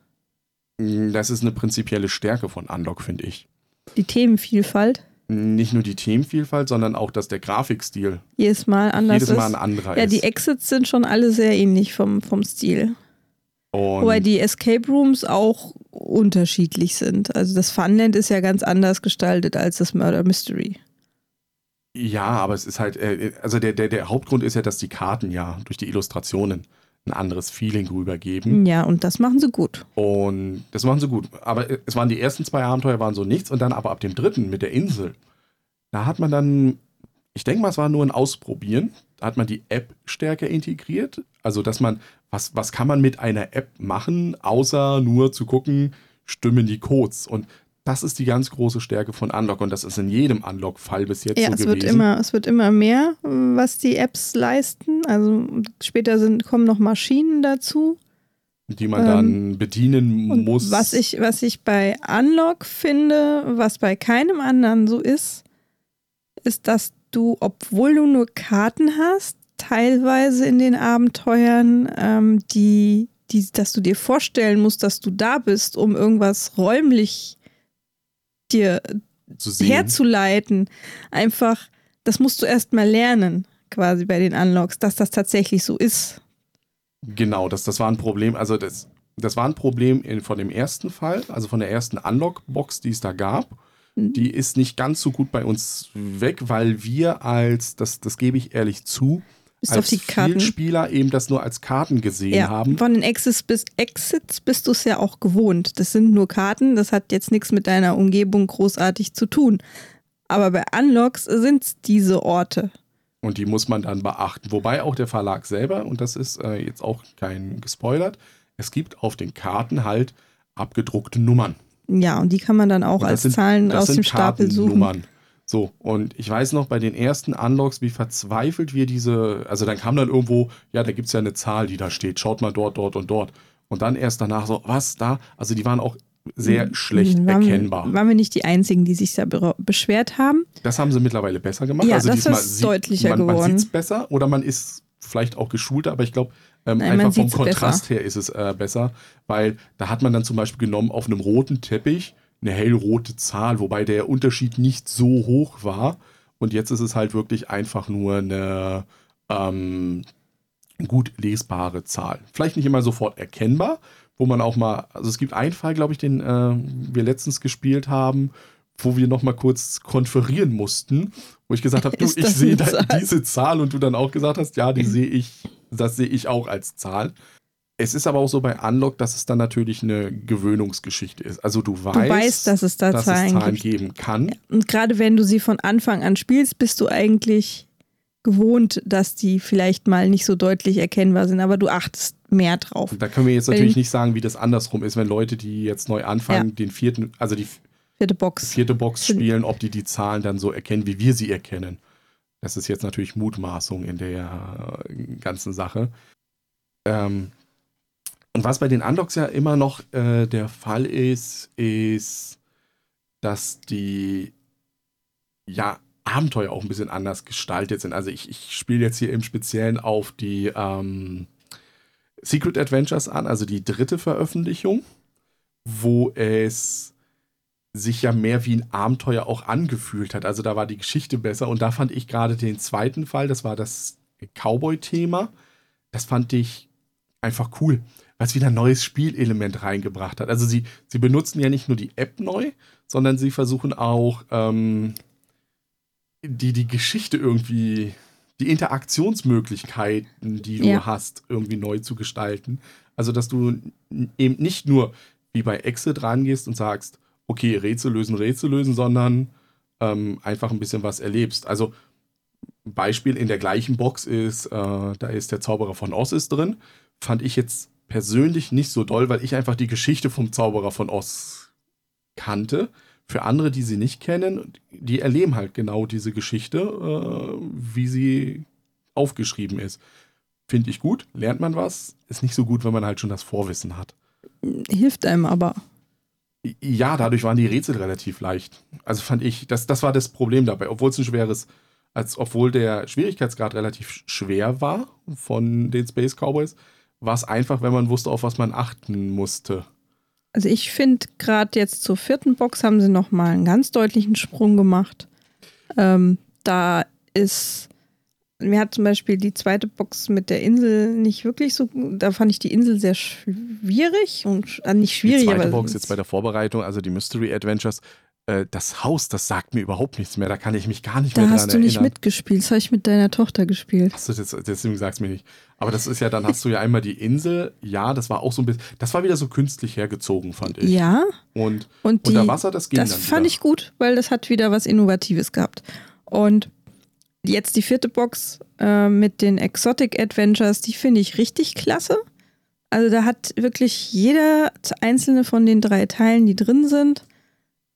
Das ist eine prinzipielle Stärke von Unlock, finde ich. Die Themenvielfalt Nicht nur die Themenvielfalt, sondern auch, dass der Grafikstil jedes Mal anders jedes Mal ein ist. anderer Ja, ist. die Exits sind schon alle sehr ähnlich vom, vom Stil. Und Wobei die Escape Rooms auch unterschiedlich sind. Also das Funland ist ja ganz anders gestaltet als das Murder Mystery. ja, aber es ist halt, äh, also der, der, der Hauptgrund ist ja, dass die Karten ja durch die Illustrationen ein anderes Feeling rübergeben. Ja, und das machen sie gut. Und das machen sie gut. Aber es waren die ersten zwei Abenteuer waren so nichts und dann aber ab dem dritten mit der Insel, da hat man dann, ich denke mal, es war nur ein Ausprobieren. Da hat man die App stärker integriert. Also, dass man, was, was kann man mit einer App machen, außer nur zu gucken, stimmen die Codes. Und das ist die ganz große Stärke von Unlock und das ist in jedem Unlock-Fall bis jetzt Ja, so es gewesen. wird, immer, es wird immer mehr, was die Apps leisten. Also später sind, kommen noch Maschinen dazu. die man dann bedienen Ähm, muss. was ich, was ich bei Unlock finde, was bei keinem anderen so ist, ist, dass du, obwohl du nur Karten hast, teilweise in den Abenteuern, ähm, die, die, dass du dir vorstellen musst, dass du da bist, um irgendwas räumlich dir herzuleiten. Einfach, das musst du erst mal lernen, quasi bei den Unlocks, dass das tatsächlich so ist. Genau, das, das war ein Problem. Also das, das war ein Problem in, von dem ersten Fall, also von der ersten Unlock-Box, die es da gab. Mhm. Die ist nicht ganz so gut bei uns weg, weil wir als, das, das gebe ich ehrlich zu, Bis als auf die Karten. Spieler eben das nur als Karten gesehen Ja, haben. von den Exits bis Exits bist du es ja auch gewohnt. Das sind nur Karten, das hat jetzt nichts mit deiner Umgebung großartig zu tun. Aber bei Unlocks sind es diese Orte. Und die muss man dann beachten. Wobei auch der Verlag selber, und das ist äh, jetzt auch kein gespoilert, es gibt auf den Karten halt abgedruckte Nummern. Ja, und die kann man dann auch als sind- Zahlen aus dem Stapel suchen. So, und ich weiß noch bei den ersten Unlocks, wie verzweifelt wir diese, also dann kam dann irgendwo, ja, da gibt es ja eine Zahl, die da steht, schaut mal dort, dort und dort. Und dann erst danach so, was da? Also die waren auch sehr schlecht waren, erkennbar. Waren wir nicht die Einzigen, die sich da be- beschwert haben? Das haben sie mittlerweile besser gemacht. Ja, also das diesmal ist sieht, deutlicher man, man geworden. sieht es besser oder man ist vielleicht auch geschulter, aber ich glaube, ähm, Nein, man einfach vom Kontrast her ist es äh, besser, weil da hat man dann zum Beispiel genommen auf einem roten Teppich eine hellrote Zahl, wobei der Unterschied nicht so hoch war. Und jetzt ist es halt wirklich einfach nur eine ähm, gut lesbare Zahl. Vielleicht nicht immer sofort erkennbar, wo man auch mal, also es gibt einen Fall, glaube ich, den äh, wir letztens gespielt haben, wo wir nochmal kurz konferieren mussten, wo ich gesagt habe, du, ich sehe diese Zahl und du dann auch gesagt hast, ja, die sehe ich, das sehe ich auch als Zahl. Es ist aber auch so bei Unlock, dass es dann natürlich eine Gewöhnungsgeschichte ist. Also du weißt, Du weißt, dass es da dass Zahlen, es Zahlen geben kann. Und gerade wenn du sie von Anfang an spielst, bist du eigentlich gewohnt, dass die vielleicht mal nicht so deutlich erkennbar sind, aber du achtest mehr drauf. Da können wir jetzt Wenn- natürlich nicht sagen, wie das andersrum ist, wenn Leute, die jetzt neu anfangen, den vierten, also die Vierte Box. vierte Box spielen, ob die die Zahlen dann so erkennen, wie wir sie erkennen. Das ist jetzt natürlich Mutmaßung in der äh, ganzen Sache. Ähm, und was bei den Unlocks ja immer noch äh, der Fall ist, ist, dass die ja Abenteuer auch ein bisschen anders gestaltet sind. Also ich, ich spiele jetzt hier im Speziellen auf die ähm, Secret Adventures an, also die dritte Veröffentlichung, wo es sich ja mehr wie ein Abenteuer auch angefühlt hat. Also da war die Geschichte besser und da fand ich gerade den zweiten Fall, das war das Cowboy-Thema, das fand ich einfach cool, es wieder ein neues Spielelement reingebracht hat. Also sie, sie benutzen ja nicht nur die App neu, sondern sie versuchen auch ähm, die, die Geschichte irgendwie, die Interaktionsmöglichkeiten, die du Ja. hast, irgendwie neu zu gestalten. Also dass du eben nicht nur wie bei Exit rangehst und sagst, okay, Rätsel lösen, Rätsel lösen, sondern ähm, einfach ein bisschen was erlebst. Also Beispiel in der gleichen Box ist, äh, da ist der Zauberer von Oz ist drin. Fand ich jetzt persönlich nicht so doll, weil ich einfach die Geschichte vom Zauberer von Oz kannte. Für andere, die sie nicht kennen, die erleben halt genau diese Geschichte, äh, wie sie aufgeschrieben ist. Finde ich gut, lernt man was. Ist nicht so gut, wenn man halt schon das Vorwissen hat. Hilft einem aber. Ja, dadurch waren die Rätsel relativ leicht. Also fand ich, das, das war das Problem dabei. Obwohl es ein schweres, als obwohl der Schwierigkeitsgrad relativ sch- schwer war von den Space Cowboys, war es einfach, wenn man wusste, auf was man achten musste. Also ich finde, gerade jetzt zur vierten Box haben sie nochmal einen ganz deutlichen Sprung gemacht. Ähm, da ist, mir hat zum Beispiel die zweite Box mit der Insel nicht wirklich so, da fand ich die Insel sehr schwierig und äh, nicht schwierig, die zweite Box jetzt bei der Vorbereitung, also die Mystery Adventures, äh, das Haus, das sagt mir überhaupt nichts mehr. Da kann ich mich gar nicht da mehr hast dran du nicht erinnern. mitgespielt, das habe ich mit deiner Tochter gespielt. Achso, das, deswegen sag's mir nicht. Aber das ist ja, dann hast du ja einmal die Insel. Ja, das war auch so ein bisschen, das war wieder so künstlich hergezogen, fand ich. Ja, Und und die, unter Wasser, das ging das dann fand wieder. ich gut, weil das hat wieder was Innovatives gehabt. Und jetzt die vierte Box äh, mit den Exotic Adventures, die finde ich richtig klasse. Also da hat wirklich jeder einzelne von den drei Teilen, die drin sind,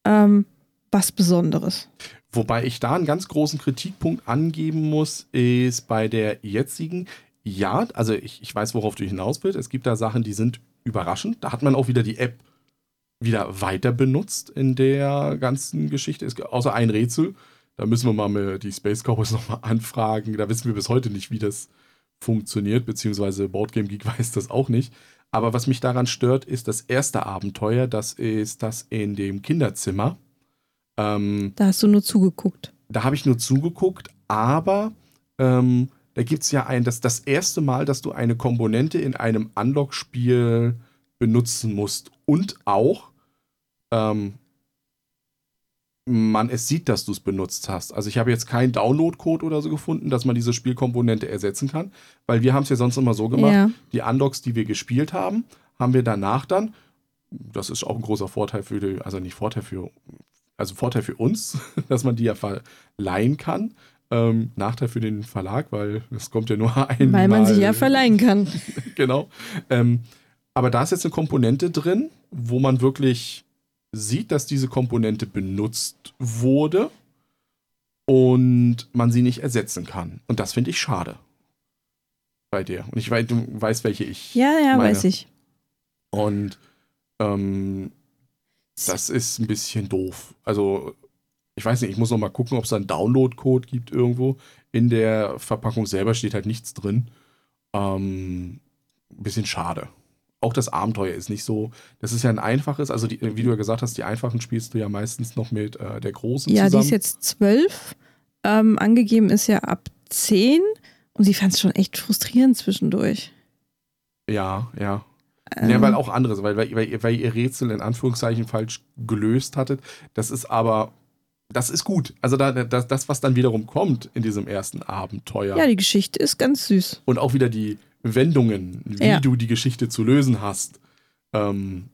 ähm, was Besonderes. Wobei ich da einen ganz großen Kritikpunkt angeben muss, ist bei der jetzigen, ja, also ich, ich weiß, worauf du hinaus willst. Es gibt da Sachen, die sind überraschend. Da hat man auch wieder die App wieder weiter benutzt in der ganzen Geschichte. Es, außer ein Rätsel. Da müssen wir mal die Space Cowboys [LAUGHS] nochmal anfragen. Da wissen wir bis heute nicht, wie das funktioniert, beziehungsweise Boardgame Geek [LAUGHS] weiß das auch nicht. Aber was mich daran stört, ist das erste Abenteuer. Das ist das in dem Kinderzimmer. Ähm, Da hast du nur zugeguckt. da habe ich nur zugeguckt, aber ähm, da gibt es ja ein, das, das erste Mal, dass du eine Komponente in einem Unlock-Spiel benutzen musst und auch ähm, man es sieht, dass du es benutzt hast. Also ich habe jetzt keinen Download-Code oder so gefunden, dass man diese Spielkomponente ersetzen kann, weil wir haben es ja sonst immer so gemacht, Ja. die Unlocks, die wir gespielt haben, haben wir danach dann, das ist auch ein großer Vorteil für die, also nicht Vorteil für, also Vorteil für uns, [LAUGHS] dass man die ja verleihen kann. Ähm, Nachteil für den Verlag, weil es kommt ja nur einmal. Weil man sich ja verleihen kann. [LAUGHS] genau. Ähm, aber da ist jetzt eine Komponente drin, wo man wirklich sieht, dass diese Komponente benutzt wurde und man sie nicht ersetzen kann. Und das finde ich schade. Bei dir. Und ich weiß, du weißt, welche ich. Ja, ja, meine. weiß ich. Und ähm, das ist ein bisschen doof. Also, ich weiß nicht, ich muss noch mal gucken, ob es da einen Download-Code gibt irgendwo. In der Verpackung selber steht halt nichts drin. Ähm, ein bisschen schade. Auch das Abenteuer ist nicht so. Das ist ja ein einfaches, also die, wie du ja gesagt hast, die einfachen spielst du ja meistens noch mit äh, der großen Ja, die zusammen. ist jetzt zwölf. Ähm, angegeben ist ja ab zehn. Und sie fand es schon echt frustrierend zwischendurch. ja, ja. Ähm, Ja, weil auch anderes, weil, weil, weil ihr Rätsel in Anführungszeichen falsch gelöst hattet. Das ist aber, das ist gut. Also da, das, das, was dann wiederum kommt in diesem ersten Abenteuer ja, die Geschichte ist ganz süß. und auch wieder die Wendungen, wie Ja. du die Geschichte zu lösen hast, ähm,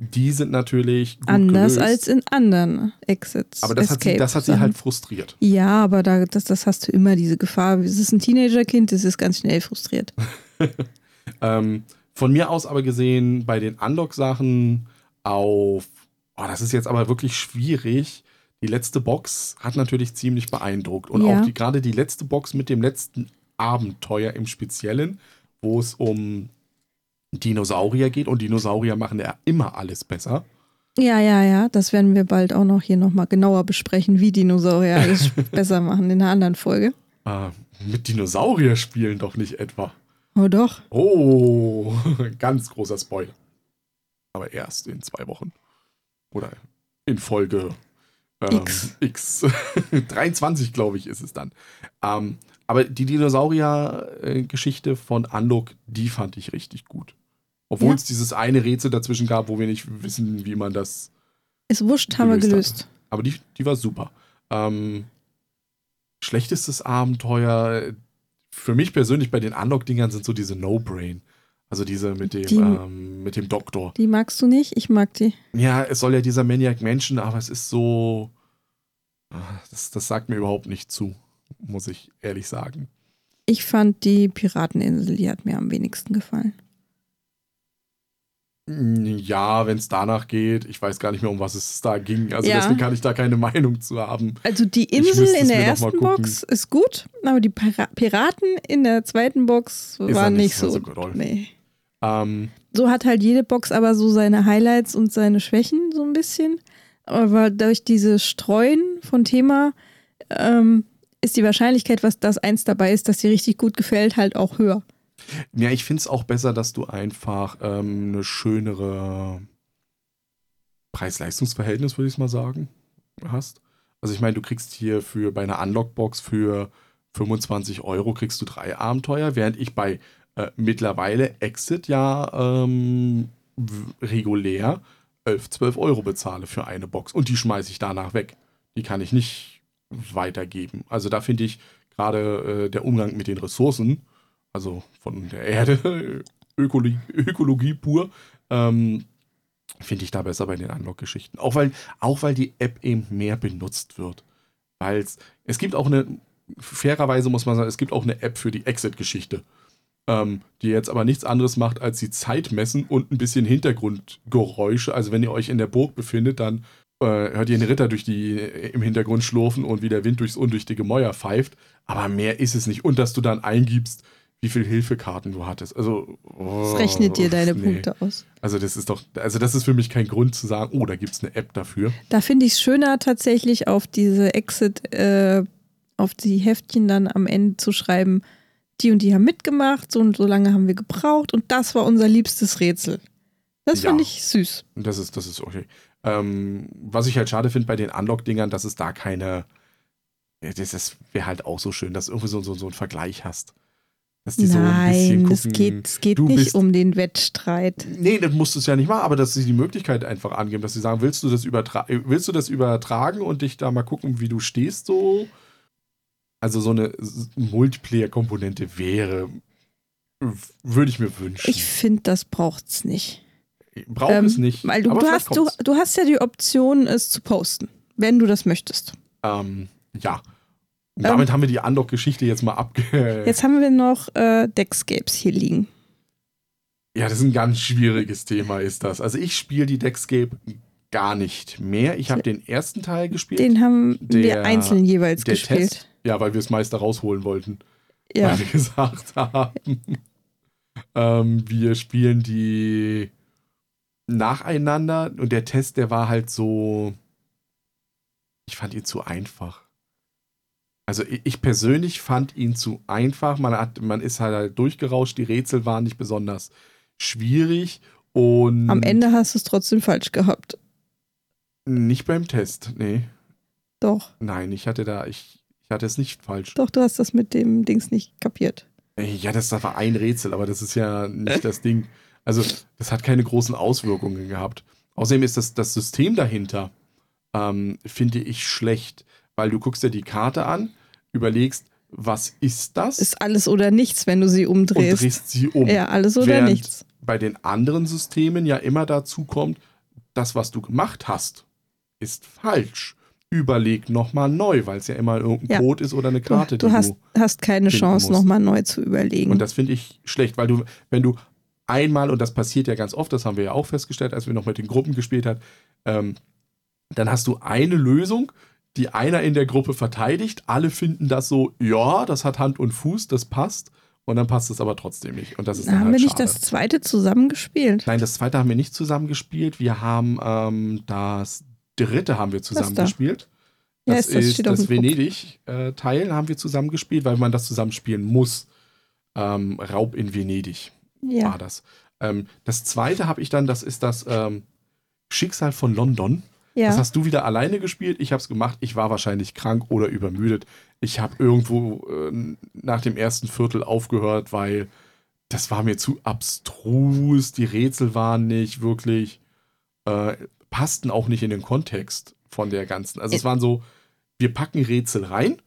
die sind natürlich gut Anders gelöst. als in anderen Exits. aber das hat, sie, das hat sie halt frustriert. Ja, aber da, das, das hast du immer, diese Gefahr. Es ist ein Teenagerkind, das ist ganz schnell frustriert. [LAUGHS] Ähm, von mir aus aber gesehen, bei den Unlock-Sachen auf, oh, das ist jetzt aber wirklich schwierig. Die letzte Box hat natürlich ziemlich beeindruckt. Und Ja. auch die, gerade die letzte Box mit dem letzten Abenteuer im Speziellen, wo es um Dinosaurier geht. Und Dinosaurier machen ja immer alles besser. Ja, ja, ja, das werden wir bald auch noch hier nochmal genauer besprechen, wie Dinosaurier alles [LAUGHS] besser machen in einer anderen Folge. Äh, mit Dinosaurier spielen doch nicht etwa. Oh doch. Oh, [LAUGHS] ganz großer Spoiler. Aber erst in zwei Wochen. Oder in Folge ähm, X. X. 23, glaube ich, ist es dann. Ähm, aber die Dinosaurier-Geschichte von Unlock, die fand ich richtig gut. Obwohl Ja. es dieses eine Rätsel dazwischen gab, wo wir nicht wissen, wie man das. Ist wurscht, haben wir Gelöst gelöst. Aber die, die war super. Ähm, schlechtestes Abenteuer für mich persönlich bei den Unlock-Dingern sind so diese No-Brain. Also diese mit dem, Die- ähm, mit dem Doktor. Die magst du nicht? Ich mag die. Ja, es soll ja dieser Maniac Menschen, aber es ist so. ah, Das, das sagt mir überhaupt nicht zu, muss ich ehrlich sagen. Ich fand die Pirateninsel, die hat mir am wenigsten gefallen. Ja, wenn es danach geht, ich weiß gar nicht mehr, um was es da ging. Also Ja. deswegen kann ich da keine [LAUGHS] Meinung zu haben. Also die Insel in der ersten. Box ist gut, aber die Pira Piraten in der zweiten Box waren nicht so so. doll. nee. Ähm, So hat halt jede Box aber so seine Highlights und seine Schwächen so ein bisschen. Aber durch dieses Streuen von Thema ähm, ist die Wahrscheinlichkeit, was das eins dabei ist, dass dir richtig gut gefällt, halt auch höher. Ja, ich finde es auch besser, dass du einfach ähm, eine schönere Preis-Leistungs-Verhältnis, würde ich mal sagen, hast. Also ich meine, du kriegst hier für bei einer Unlock-Box für 25 Euro kriegst du drei Abenteuer, während ich bei äh, mittlerweile Exit ja ähm, regulär 11, 12 Euro bezahle für eine Box. Und die schmeiße ich danach weg. Die kann ich nicht weitergeben. Also da finde ich gerade äh, der Umgang mit den Ressourcen, also von der Erde, [LAUGHS] Ökologie, Ökologie pur, ähm, finde ich da besser bei den Unlock-Geschichten. Auch weil, auch weil die App eben mehr benutzt wird. Weil es gibt auch eine, fairerweise muss man sagen, es gibt auch eine App für die Exit-Geschichte, ähm, die jetzt aber nichts anderes macht, als die Zeit messen und ein bisschen Hintergrundgeräusche. Also wenn ihr euch in der Burg befindet, dann hört ihr den Ritter durch die, im Hintergrund schlurfen und wie der Wind durchs undurchtige Mäuer pfeift. Aber mehr ist es nicht. Und dass du dann eingibst, wie viele Hilfekarten du hattest. Also, oh, Das rechnet dir deine nee. Punkte aus. Also das ist doch, also das ist für mich kein Grund zu sagen, oh, da gibt es eine App dafür. Da finde ich es schöner, tatsächlich auf diese Exit, äh, auf die Heftchen dann am Ende zu schreiben, die und die haben mitgemacht, so und so lange haben wir gebraucht und das war unser liebstes Rätsel. Das Ja. finde ich süß. Das ist, das ist okay. Ähm, was ich halt schade finde bei den Unlock-Dingern, dass es da keine. Das, wäre halt auch so schön, dass du irgendwie so, so, so einen Vergleich hast. Dass die so ein bisschen Nein, gucken. es geht, es geht nicht bist- um den Wettstreit. Nee, das musst du es ja nicht machen, aber dass sie die Möglichkeit einfach angeben, dass sie sagen, willst du das, übertra willst du das übertragen und dich da mal gucken, wie du stehst so? Also so eine Multiplayer-Komponente wäre, würde ich mir wünschen. Ich finde, das braucht's nicht. Brauche Ähm, es nicht. Weil du, aber du, hast, du, du hast ja die Option, es zu posten, wenn du das möchtest. Ähm, ja. Und damit haben wir die Unlock-Geschichte jetzt mal abge... Ähm. Jetzt haben wir noch äh, Deckscapes hier liegen. Ja, das ist ein ganz schwieriges Thema, ist das. Also ich spiele die Deckscape gar nicht mehr. Ich habe den ersten Teil gespielt. Den haben wir Der- einzeln jeweils gespielt. Test. Ja, weil wir es meist da rausholen wollten. Ja. Weil wir [LAUGHS] gesagt haben, ähm, wir spielen die nacheinander und der Test, der war halt so, ich fand ihn zu einfach. Also ich ich persönlich fand ihn zu einfach. Man, hat, man ist halt durchgerauscht, die Rätsel waren nicht besonders schwierig und Am Ende hast du es trotzdem falsch gehabt. nicht beim Test, nee. Doch, Nein, ich hatte da, ich, ich hatte es nicht falsch. doch, du hast das mit dem Dings nicht kapiert. Ja, das war ein Rätsel, aber das ist ja nicht [LAUGHS] das Ding. Also, das hat keine großen Auswirkungen gehabt. Außerdem ist das, das System dahinter, ähm, finde ich schlecht, weil du guckst dir die Karte an, überlegst, was ist das? Ist alles oder nichts, wenn du sie umdrehst. Und drehst sie um. Ja, alles oder Während nichts. Bei den anderen Systemen ja immer dazu kommt, das, was du gemacht hast, ist falsch. Überleg nochmal neu, weil es ja immer irgendein Ja. Code ist oder eine Karte, du, du hast, hast keine Chance, nochmal neu zu überlegen. Und das finde ich schlecht, weil du, wenn du einmal, und das passiert ja ganz oft, das haben wir ja auch festgestellt, als wir noch mit den Gruppen gespielt haben, ähm, dann hast du eine Lösung, die einer in der Gruppe verteidigt, alle finden das so, ja, das hat Hand und Fuß, das passt, und dann passt es aber trotzdem nicht. Und das ist dann haben halt wir nicht schade. das zweite zusammengespielt? Nein, das zweite haben wir nicht zusammengespielt. Wir haben ähm, das dritte haben wir da? zusammengespielt. Ja, Das ist- das ist das. Venedig-Teil haben wir zusammengespielt, weil man das zusammenspielen muss. Ähm, Raub in Venedig Ja. war das. Ähm, das zweite habe ich dann, das ist das ähm, Schicksal von London. ja. Das hast du wieder alleine gespielt. Ich habe es gemacht. Ich war wahrscheinlich krank oder übermüdet. Ich habe irgendwo äh, nach dem ersten Viertel aufgehört, weil das war mir zu abstrus. Die Rätsel waren nicht wirklich, äh, passten auch nicht in den Kontext von der ganzen. Also es waren so, wir packen Rätsel rein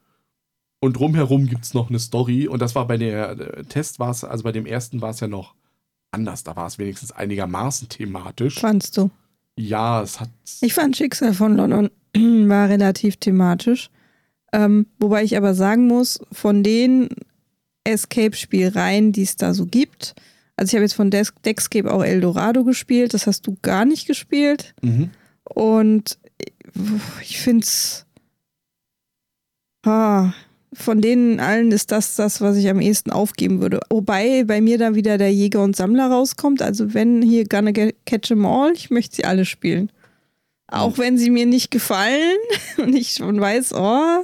und drumherum gibt es noch eine Story. Und das war bei der äh, Test, war es, also bei dem ersten war es ja noch anders. Da war es wenigstens einigermaßen thematisch. Fandst du? Ja, es hat. Ich fand Schicksal von London [CLEARS THROAT] war relativ thematisch. Ähm, wobei ich aber sagen muss, von den Escape-Spielreihen, die es da so gibt, also ich habe jetzt von Dex Dexcape auch Eldorado gespielt, das hast du gar nicht gespielt. Mhm. Und ich finde es. Ah, von denen allen ist das das, was ich am ehesten aufgeben würde. Wobei bei mir da wieder der Jäger und Sammler rauskommt. Also wenn hier Gonna Get- Catch 'em All, ich möchte sie alle spielen. Auch wenn sie mir nicht gefallen [LAUGHS] und ich schon weiß, oh,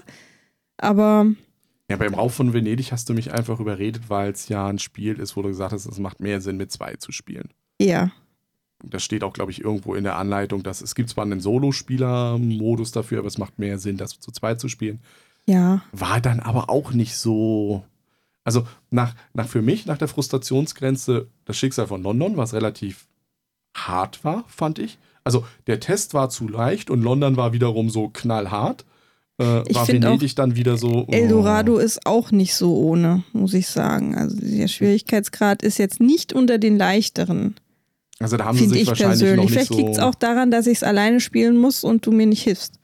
aber Ja, beim Rauf von Venedig hast du mich einfach überredet, weil es ja ein Spiel ist, wo du gesagt hast, es macht mehr Sinn, mit zwei zu spielen. ja, Das steht auch, glaube ich, irgendwo in der Anleitung, dass es gibt zwar einen Solospieler-Modus dafür, aber es macht mehr Sinn, das zu zweit zu spielen. Ja, War dann aber auch nicht so. Also nach, nach für mich, nach der Frustrationsgrenze, das Schicksal von London, was relativ hart war, fand ich. Also der Test war zu leicht und London war wiederum so knallhart. Äh, Ich war Venedig dann wieder so. oh. Eldorado ist auch nicht so ohne, muss ich sagen. Also der Schwierigkeitsgrad ist jetzt nicht unter den leichteren. Also da haben sie sich ich wahrscheinlich persönlich. noch nicht Vielleicht so. liegt es auch daran, dass ich es alleine spielen muss und du mir nicht hilfst.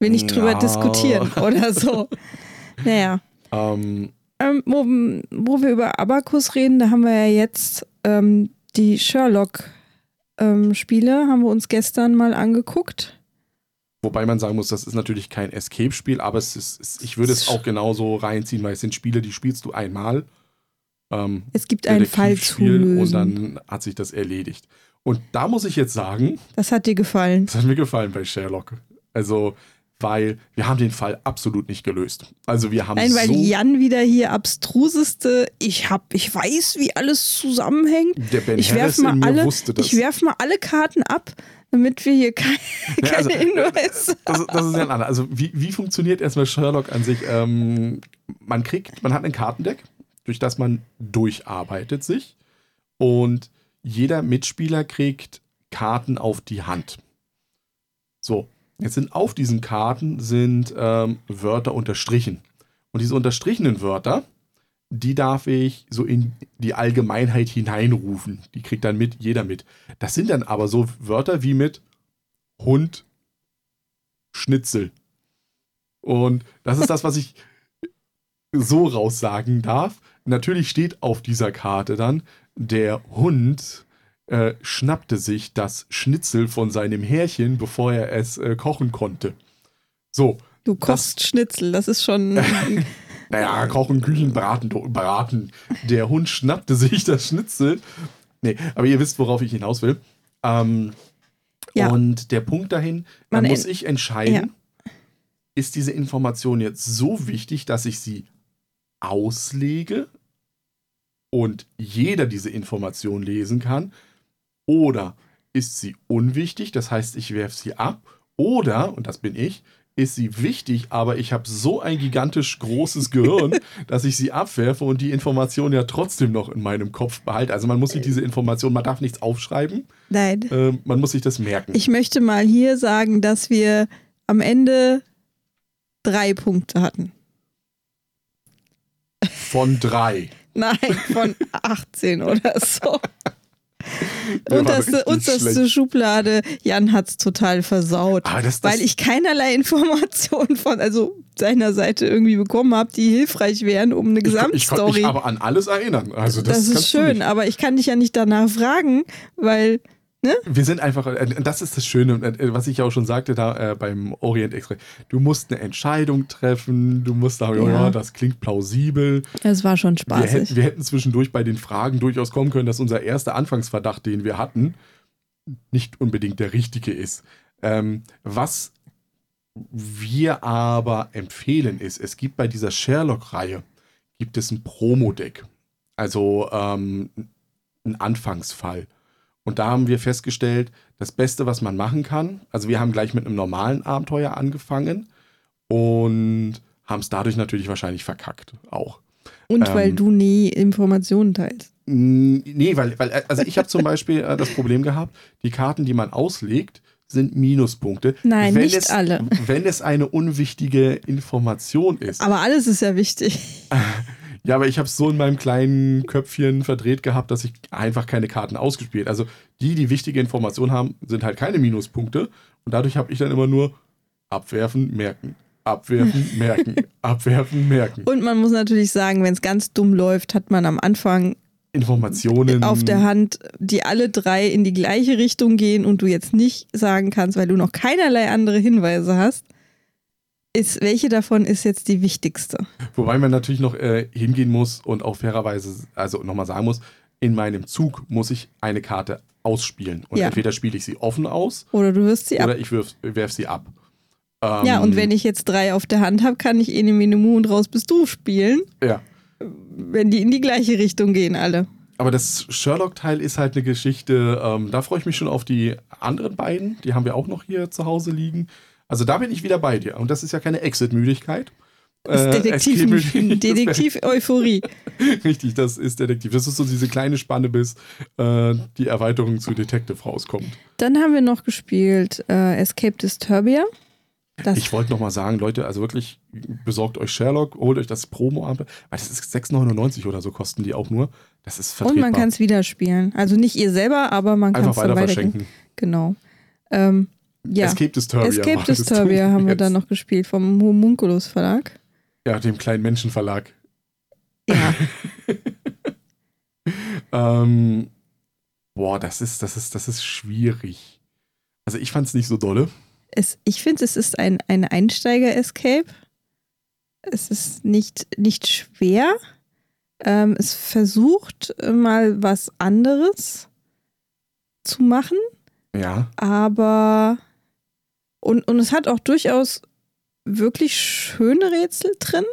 Will nicht drüber Ja. diskutieren [LAUGHS] oder so. Naja. ähm, Ähm, wo, wo wir über Abacus reden, da haben wir ja jetzt ähm, die Sherlock-Spiele, haben wir uns gestern mal angeguckt. wobei man sagen muss, das ist natürlich kein Escape-Spiel, aber es ist, es, ich würde es auch genauso reinziehen, weil es sind Spiele, die spielst du einmal. Ähm, Es gibt einen Fall zu lösen. Und dann hat sich das erledigt. Und da muss ich jetzt sagen, das hat dir gefallen. das hat mir gefallen bei Sherlock. Also, weil wir haben den Fall absolut nicht gelöst. Also wir haben Nein, weil so Jan wieder hier abstruseste, ich hab, ich weiß, wie alles zusammenhängt. der Ben Ich Harris werfe mal alle, wusste das. ich werf mal alle Karten ab, damit wir hier [LAUGHS] keine, Ja, also, keine Hinweise. das, das ist ja ein anderer. Also wie, wie funktioniert erstmal Sherlock an sich? Ähm, man kriegt, man hat ein Kartendeck, durch das man durcharbeitet sich und jeder Mitspieler kriegt Karten auf die Hand. So, jetzt sind auf diesen Karten sind ähm, Wörter unterstrichen. Und diese unterstrichenen Wörter, die darf ich so in die Allgemeinheit hineinrufen. Die kriegt dann mit, jeder mit. Das sind dann aber so Wörter wie mit Hund, Schnitzel. Und das ist das, was ich so raussagen darf. Natürlich steht auf dieser Karte dann, der Hund äh, schnappte sich das Schnitzel von seinem Härchen, bevor er es äh, kochen konnte. So, Du kochst Schnitzel, das ist schon. [LAUGHS] naja, kochen, küchen, braten, braten. Der Hund schnappte sich das Schnitzel. Nee, aber ihr wisst, worauf ich hinaus will. Ähm, Ja. Und der Punkt dahin, dann muss ich entscheiden, ist diese Information jetzt so wichtig, dass ich sie auslege und jeder diese Information lesen kann? Oder ist sie unwichtig, das heißt, ich werfe sie ab? Oder, und das bin ich, ist sie wichtig, aber ich habe so ein gigantisch großes Gehirn, [LAUGHS] dass ich sie abwerfe und die Information ja trotzdem noch in meinem Kopf behalte. Also man muss sich diese Information, man darf nichts aufschreiben. Nein. Äh, man muss sich das merken. Ich möchte mal hier sagen, dass wir am Ende drei Punkte hatten. Von drei. [LAUGHS] Nein, von 18 oder so. [LAUGHS] [LAUGHS] Unterste, unterste Schublade, Jan hat es total versaut, Ah, das- das- weil ich keinerlei [LAUGHS] Informationen von also seiner Seite irgendwie bekommen habe, die hilfreich wären, um eine Ich, ich konnte Gesamtstory. mich aber an alles erinnern. Also das, das, ist schön, aber ich kann dich ja nicht danach fragen, weil Wir sind einfach, äh, das ist das Schöne, äh, was ich ja auch schon sagte da äh, beim Orient Express. Du musst eine Entscheidung treffen, du musst sagen, ja, Ja. das klingt plausibel. es war schon Wir spaßig. hätten, wir hätten zwischendurch bei den Fragen durchaus kommen können, dass unser erster Anfangsverdacht, den wir hatten, nicht unbedingt der richtige ist. Ähm, was wir aber empfehlen ist, es gibt bei dieser Sherlock-Reihe, gibt es ein Promo-Deck. Also ähm, ein Anfangsfall. Und da haben wir festgestellt, das Beste, was man machen kann, also wir haben gleich mit einem normalen Abenteuer angefangen und haben es dadurch natürlich wahrscheinlich verkackt auch. Und weil ähm, du nie Informationen teilst. Nee, weil, weil also ich habe zum Beispiel äh, das Problem gehabt, die Karten, die man auslegt, sind Minuspunkte. Nein, wenn nicht es, alle. Wenn es eine unwichtige Information ist. Aber alles ist ja wichtig. [LAUGHS] Ja, aber ich habe es so in meinem kleinen Köpfchen verdreht gehabt, dass ich einfach keine Karten ausgespielt. Also die, die wichtige Informationen haben, sind halt keine Minuspunkte. Und dadurch habe ich dann immer nur abwerfen, merken. Abwerfen, [LAUGHS] merken. Abwerfen, merken. Und man muss natürlich sagen, wenn es ganz dumm läuft, hat man am Anfang Informationen. auf der Hand, die alle drei in die gleiche Richtung gehen und du jetzt nicht sagen kannst, weil du noch keinerlei andere Hinweise hast, ist, welche davon ist jetzt die wichtigste? Wobei man natürlich noch äh, hingehen muss und auch fairerweise, also nochmal sagen muss, in meinem Zug muss ich eine Karte ausspielen. Und Ja. entweder spiele ich sie offen aus Oder du wirst sie ab. oder ich wirf, werf sie ab. Ähm, Ja, und wenn ich jetzt drei auf der Hand habe, kann ich Ene Mene Mu und raus bist du spielen, Ja. wenn die in die gleiche Richtung gehen, alle. Aber das Sherlock-Teil ist halt eine Geschichte, ähm, da freue ich mich schon auf die anderen beiden. Die haben wir auch noch hier zu Hause liegen. Also da bin ich wieder bei dir. Und das ist ja keine Exit-Müdigkeit. Das ist Äh, Detektiv, Escape-Müdigkeit. [LAUGHS] Detektiv-Euphorie. Richtig, das ist Detektiv. Das ist so diese kleine Spanne, bis äh, die Erweiterung zu Detective rauskommt. Dann haben wir noch gespielt äh, Escape Disturbia. Das Ich wollte noch mal sagen, Leute, also wirklich besorgt euch Sherlock, holt euch das promo ab weil das ist 6,99 oder so kosten die auch nur. Das ist und vertretbar. man kann es wieder spielen. Also nicht ihr selber, aber man kann es weiter verschenken. Genau. Ähm, ja. Escape Disturbia. Escape Disturbia haben wir jetzt. dann noch gespielt vom Homunculus Verlag. Ja, dem kleinen Menschenverlag. Ja, [LAUGHS] Ähm, boah, das ist, das ist, das ist schwierig. Also ich fand es nicht so dolle. es, ich finde, es ist ein, ein Einsteiger-Escape. Es ist nicht, nicht schwer. Ähm, es versucht mal was anderes zu machen, Ja. aber und, und es hat auch durchaus wirklich schöne Rätsel drin.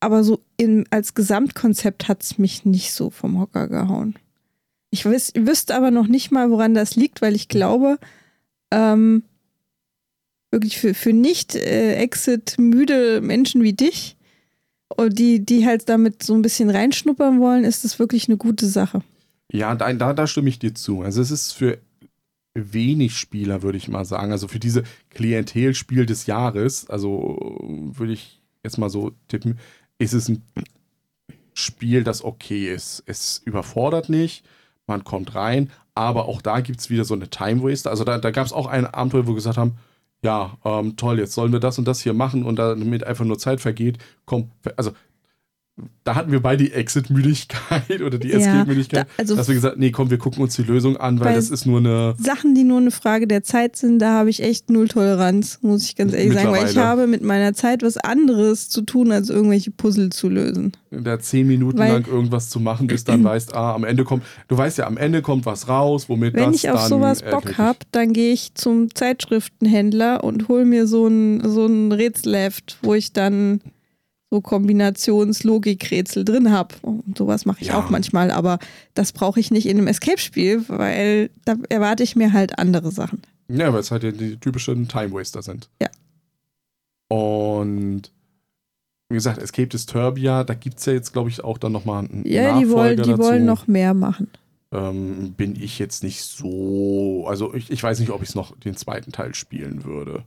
Aber so in, als Gesamtkonzept hat es mich nicht so vom Hocker gehauen. Ich wüs wüsste aber noch nicht mal, woran das liegt, weil ich glaube, ähm, wirklich für, für nicht äh, Exit-müde Menschen wie dich, die, die halt damit so ein bisschen reinschnuppern wollen, ist das wirklich eine gute Sache. Ja, da, da stimme ich dir zu. Also es ist für wenig Spieler, würde ich mal sagen. Also für diese Klientelspiel des Jahres, also würde ich jetzt mal so tippen, ist es ein Spiel, das okay ist. Es überfordert nicht, man kommt rein, aber auch da gibt es wieder so eine Time Waste. Also da, da gab es auch ein Abenteuer, wo wir gesagt haben, ja, ähm, toll, jetzt sollen wir das und das hier machen und damit einfach nur Zeit vergeht, komm, also da hatten wir beide die Exit-Müdigkeit oder die Ja, Escape-Müdigkeit, da- also dass wir gesagt nee, komm, wir gucken uns die Lösung an, weil das ist nur eine, Sachen, die nur eine Frage der Zeit sind, da habe ich echt null Toleranz, muss ich ganz ehrlich sagen, weil ich habe mit meiner Zeit was anderes zu tun, als irgendwelche Puzzle zu lösen. da zehn Minuten Weil- lang irgendwas zu machen, bis dann [CLEARS THROAT] weißt, ah, am Ende kommt, du weißt ja, am Ende kommt was raus, womit Wenn das ich auf dann sowas Bock habe, dann gehe ich zum Zeitschriftenhändler und hole mir so ein, so ein Rätselheft, wo ich dann so Kombinations-Logikrätsel drin habe. Und sowas mache ich Ja. auch manchmal, aber das brauche ich nicht in einem Escape-Spiel, weil da erwarte ich mir halt andere Sachen. Ja, weil es halt die, die typischen Time Waster sind. Ja. Und wie gesagt, Escape Disturbia, da gibt es ja jetzt, glaube ich, auch dann nochmal einen Ja, die wollen, die wollen noch mehr machen. Ähm, bin ich jetzt nicht so. Also ich, ich weiß nicht, ob ich es noch den zweiten Teil spielen würde.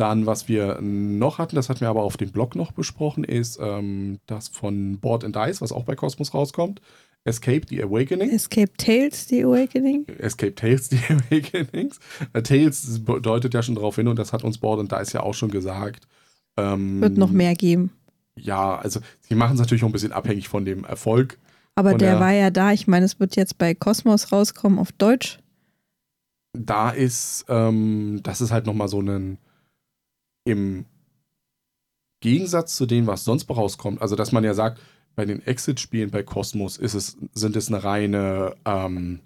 Dann, was wir noch hatten, das hatten wir aber auf dem Blog noch besprochen, ist ähm, das von Board and Dice, was auch bei Cosmos rauskommt. Escape the Awakening. Escape Tales, The Awakening. Escape Tales, The [LAUGHS] Awakenings. Äh, Tales deutet ja schon darauf hin und das hat uns Board and Dice ja auch schon gesagt. Ähm, Wird noch mehr geben. Ja, also sie machen es natürlich auch ein bisschen abhängig von dem Erfolg. Aber der der- war ja da. Ich meine, es wird jetzt bei Cosmos rauskommen auf Deutsch. Da ist, ähm, das ist halt nochmal so ein im Gegensatz zu dem, was sonst rauskommt, also dass man ja sagt, bei den Exit-Spielen bei Cosmos ist es, sind es eine reine ähm,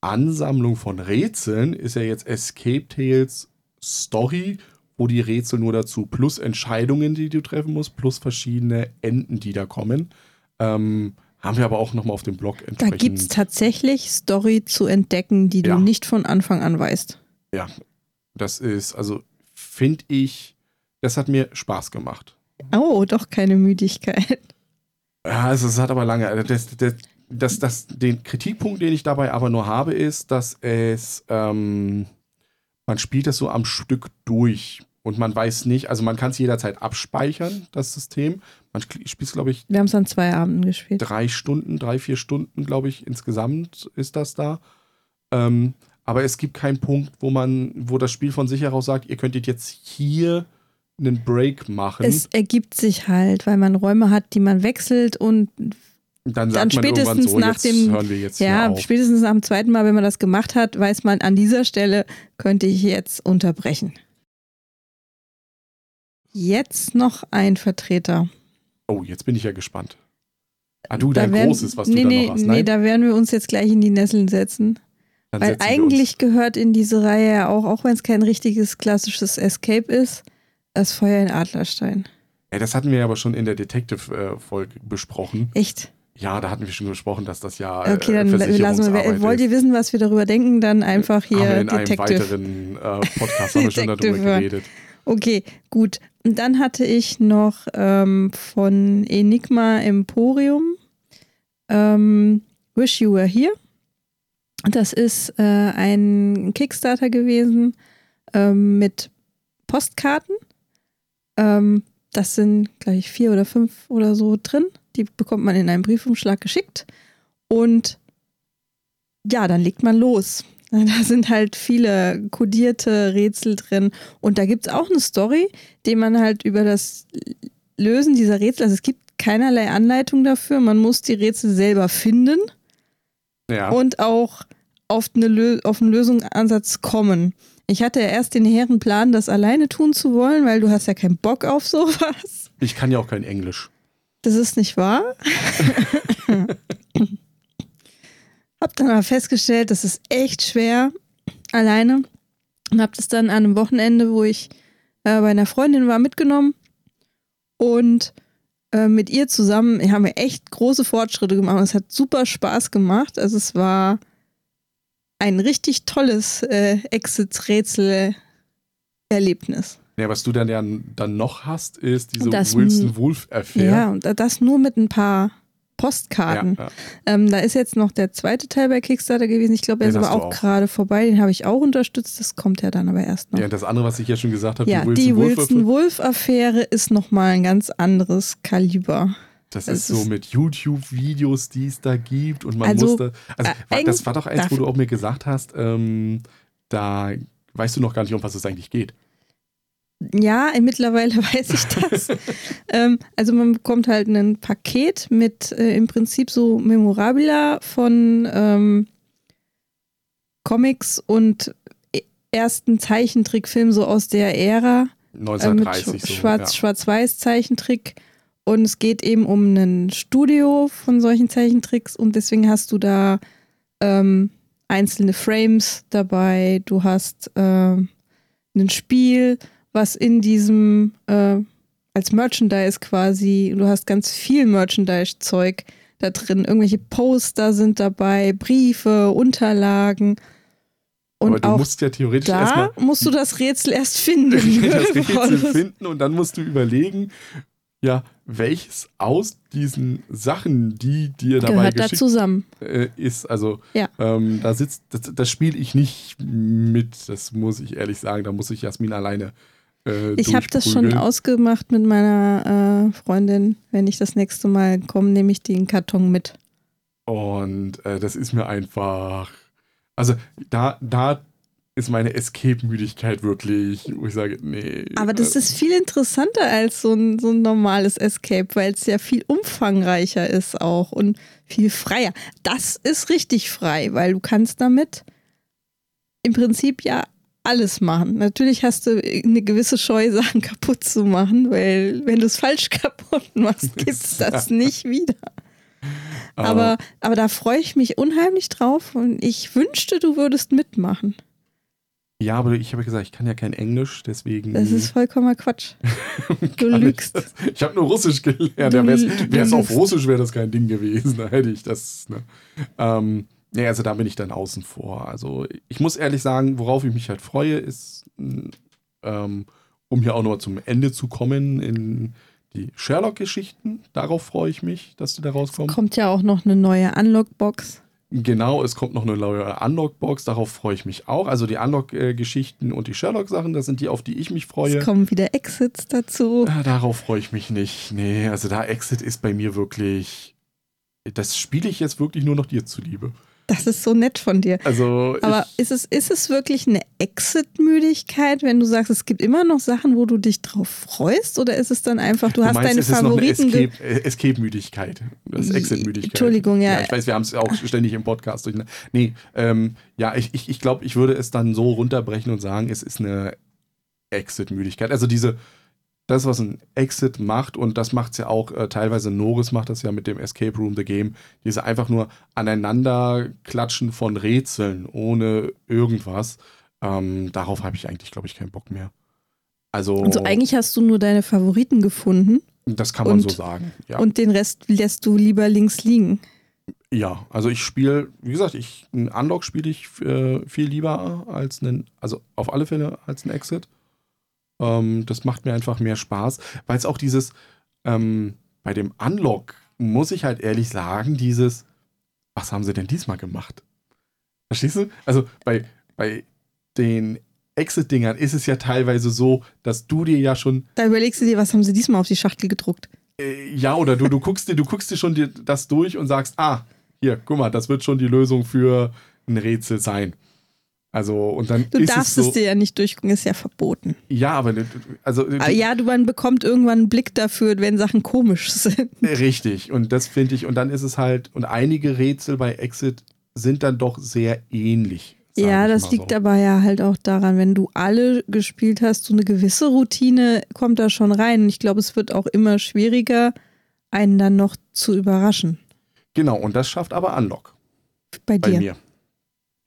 Ansammlung von Rätseln, ist ja jetzt Escape Tales Story, wo die Rätsel nur dazu, plus Entscheidungen, die du treffen musst, plus verschiedene Enden, die da kommen. Ähm, haben wir aber auch nochmal auf dem Blog Da entsprechend. gibt es tatsächlich Story zu entdecken, die Ja. du nicht von Anfang an weißt. Ja, das ist, also finde ich, das hat mir Spaß gemacht. Oh, doch keine Müdigkeit. Ja, also es hat aber lange, also das, das, das, das, den Kritikpunkt, den ich dabei aber nur habe, ist, dass es, ähm, man spielt das so am Stück durch und man weiß nicht, also man kann es jederzeit abspeichern, das System. Man spielt es, glaube ich, Wir haben es an zwei Abenden gespielt. drei Stunden, drei, vier Stunden, glaube ich, insgesamt ist das da. Ähm, aber es gibt keinen Punkt, wo man, wo das Spiel von sich heraus sagt, ihr könntet jetzt hier einen Break machen. Es ergibt sich halt, weil man Räume hat, die man wechselt und dann dann sagt man irgendwann spätestens so, nach dem- hören wir jetzt ja, spätestens nach dem zweiten Mal, wenn man das gemacht hat, weiß man, an dieser Stelle könnte ich jetzt unterbrechen. Jetzt noch ein Vertreter. Oh, jetzt bin ich ja gespannt. Ah, du, Da dein werden- großes, was nee, du da nee, noch hast. Nee, Nein, da werden wir uns jetzt gleich in die Nesseln setzen. Weil eigentlich gehört in diese Reihe ja auch, auch wenn es kein richtiges klassisches Escape ist, das Feuer in Adlerstein. Ey, das hatten wir aber schon in der Detective-Folge besprochen. Echt? Ja, da hatten wir schon gesprochen, dass das ja Okay, äh, dann lassen wir. Wollt ihr wissen, was wir darüber denken? Dann einfach haben wir hier in einem Detective. weiteren äh, Podcast haben wir schon darüber geredet. Okay, gut. Und dann hatte ich noch ähm, von Enigma Emporium ähm, Wish You Were Here. Das ist äh, ein Kickstarter gewesen ähm, mit Postkarten. Ähm, das sind, glaube ich, vier oder fünf oder so drin. Die bekommt man in einem Briefumschlag geschickt. Und ja, dann legt man los. [LAUGHS] Da sind halt viele kodierte Rätsel drin. Und da gibt es auch eine Story, die man halt über das Lösen dieser Rätsel, also es gibt keinerlei Anleitung dafür. Man muss die Rätsel selber finden Ja, und auch auf, eine auf einen Lösungsansatz kommen. Ich hatte ja erst den hehren Plan, das alleine tun zu wollen, weil du hast ja keinen Bock auf sowas. ich kann ja auch kein Englisch. Das ist nicht wahr. [LAUGHS] hab dann aber festgestellt, das ist echt schwer alleine und hab das dann an einem Wochenende, wo ich äh, bei einer Freundin war, mitgenommen und äh, mit ihr zusammen haben wir echt große Fortschritte gemacht. Es hat super Spaß gemacht. Also es war ein richtig tolles äh, Exit-Rätsel-Erlebnis. Ja, was du dann ja dann noch hast, ist diese Das- Wilson Wolf Affair. Ja, und das nur mit ein paar Postkarten. ja, ja. Ähm, da ist jetzt noch der zweite Teil bei Kickstarter gewesen. Ich glaube, er ist aber auch, auch. gerade vorbei. Den habe ich auch unterstützt. Das kommt ja dann aber erst noch. ja, und das andere, was ich ja schon gesagt habe, Ja, die die Wilson Wilson-Wolf-Affäre ist nochmal ein ganz anderes Kaliber. Das es ist so ist- mit YouTube-Videos, die es da gibt und man Also, muss da, also äh, das war doch eins, wo du auch mir gesagt hast, ähm, da weißt du noch gar nicht, um was es eigentlich geht. Ja, mittlerweile [LAUGHS] weiß ich das. ähm, also man bekommt halt ein Paket mit äh, im Prinzip so Memorabilia von ähm, Comics und e- ersten Zeichentrickfilmen so aus der Ära. äh, mit 1930 Sch- so. Schwarz, ja. Und es geht eben um ein Studio von solchen Zeichentricks und deswegen hast du da ähm, einzelne Frames dabei. Du hast ähm, ein Spiel, was in diesem äh, als Merchandise quasi, du hast ganz viel Merchandise-Zeug da drin. Irgendwelche Poster sind dabei, Briefe, Unterlagen. Und Aber du musst ja theoretisch da erstmal musst du das Rätsel erst finden. [LAUGHS] das [LAUGHS] Rätsel finden und dann musst du überlegen, ja, welches aus diesen Sachen, die dir dabei Gehört da geschickt zusammen. äh, ist, also Ja. ähm, da sitzt, das, das spiele ich nicht mit, das muss ich ehrlich sagen, da muss ich Jasmin alleine äh, Ich habe das schon ausgemacht mit meiner äh, Freundin. Wenn ich das nächste Mal komme, nehme ich den Karton mit. Und äh, das ist mir einfach. Also da, da ist meine Escape-Müdigkeit wirklich, wo ich sage, nee. Aber das äh, ist viel interessanter als so ein, so ein normales Escape, weil es ja viel umfangreicher ist auch und viel freier. Das ist richtig frei, weil du kannst damit im Prinzip ja alles machen. Natürlich hast du eine gewisse Scheu, [LAUGHS] Sachen kaputt zu machen, weil wenn du es falsch [LAUGHS] kaputt machst, gibt es [LAUGHS] das nicht wieder. Aber, aber da freue ich mich unheimlich drauf und ich wünschte, du würdest mitmachen. Ja, aber ich habe gesagt, ich kann ja kein Englisch, deswegen. Das ist vollkommener Quatsch. [LAUGHS] Du lügst. Ich, ich habe nur Russisch gelernt. Ja, Wäre es auf. Russisch, wäre das kein Ding gewesen. [LAUGHS] Da hätte ich das. Ne? Ähm, nee, also da bin ich dann außen vor. Also ich muss ehrlich sagen, worauf ich mich halt freue, ist, mh, ähm, um hier auch noch zum Ende zu kommen, in die Sherlock-Geschichten. Darauf freue ich mich, dass die da rauskommen. Kommt ja auch noch eine neue Unlock-Box. Genau, es kommt noch eine neue Unlock-Box, darauf freue ich mich auch. Also die Unlock-Geschichten und die Sherlock-Sachen, das sind die, auf die ich mich freue. Es kommen wieder Exits dazu. Ah, Darauf freue ich mich nicht. Nee, also da Exit ist bei mir wirklich. Das spiele ich jetzt wirklich nur noch dir zuliebe. Das ist so nett von dir. Also. Aber ist es, ist es wirklich eine Exit-Müdigkeit, wenn du sagst, es gibt immer noch Sachen, wo du dich drauf freust? Oder ist es dann einfach, du, du hast meinst, deine es ist noch eine Favoriten? ge- Escape- äh, Escape-Müdigkeit. das ist Exit-Müdigkeit. Entschuldigung, ja. ja. Ich weiß, wir haben es auch ständig im Podcast durch. Nee, ähm, ja, ich, ich, ich glaube, ich würde es dann so runterbrechen und sagen, es ist eine Exit-Müdigkeit. Also diese, das, was ein Exit macht, und das macht es ja auch äh, teilweise, Norris macht das ja mit dem Escape Room The Game, diese einfach nur aneinander klatschen von Rätseln ohne irgendwas. Ähm, darauf habe ich eigentlich, glaube ich, keinen Bock mehr. Also, Also eigentlich hast du nur deine Favoriten gefunden das kann man und- so sagen. Ja. und den Rest lässt du lieber links liegen. Ja, also ich spiele, wie gesagt, ich, ein Unlock spiele ich äh, viel lieber als einen, also auf alle Fälle als ein Exit. Ähm, das macht mir einfach mehr Spaß, weil es auch dieses, ähm, bei dem Unlock muss ich halt ehrlich sagen, dieses, was haben sie denn diesmal gemacht? Verstehst du? Also bei, bei den Exit-Dingern ist es ja teilweise so, dass du dir ja schon Da überlegst du dir, was haben sie diesmal auf die Schachtel gedruckt? äh, ja, oder du, du guckst dir, du guckst dir schon dir das durch und sagst, ah, hier, guck mal, das wird schon die Lösung für ein Rätsel sein. Also, und dann Du darfst es so. es dir ja nicht durchgucken, ist ja verboten. ja, aber also Aber ja, du man bekommt irgendwann einen Blick dafür, wenn Sachen komisch [LAUGHS] sind. richtig. Und das finde ich, und dann ist es halt, und einige Rätsel bei Exit sind dann doch sehr ähnlich. Ja, das liegt so. aber ja halt auch daran, wenn du alle gespielt hast, so eine gewisse Routine kommt da schon rein. Und ich glaube, es wird auch immer schwieriger, einen dann noch zu überraschen. Genau, und das schafft aber Unlock. Bei bei dir. mir.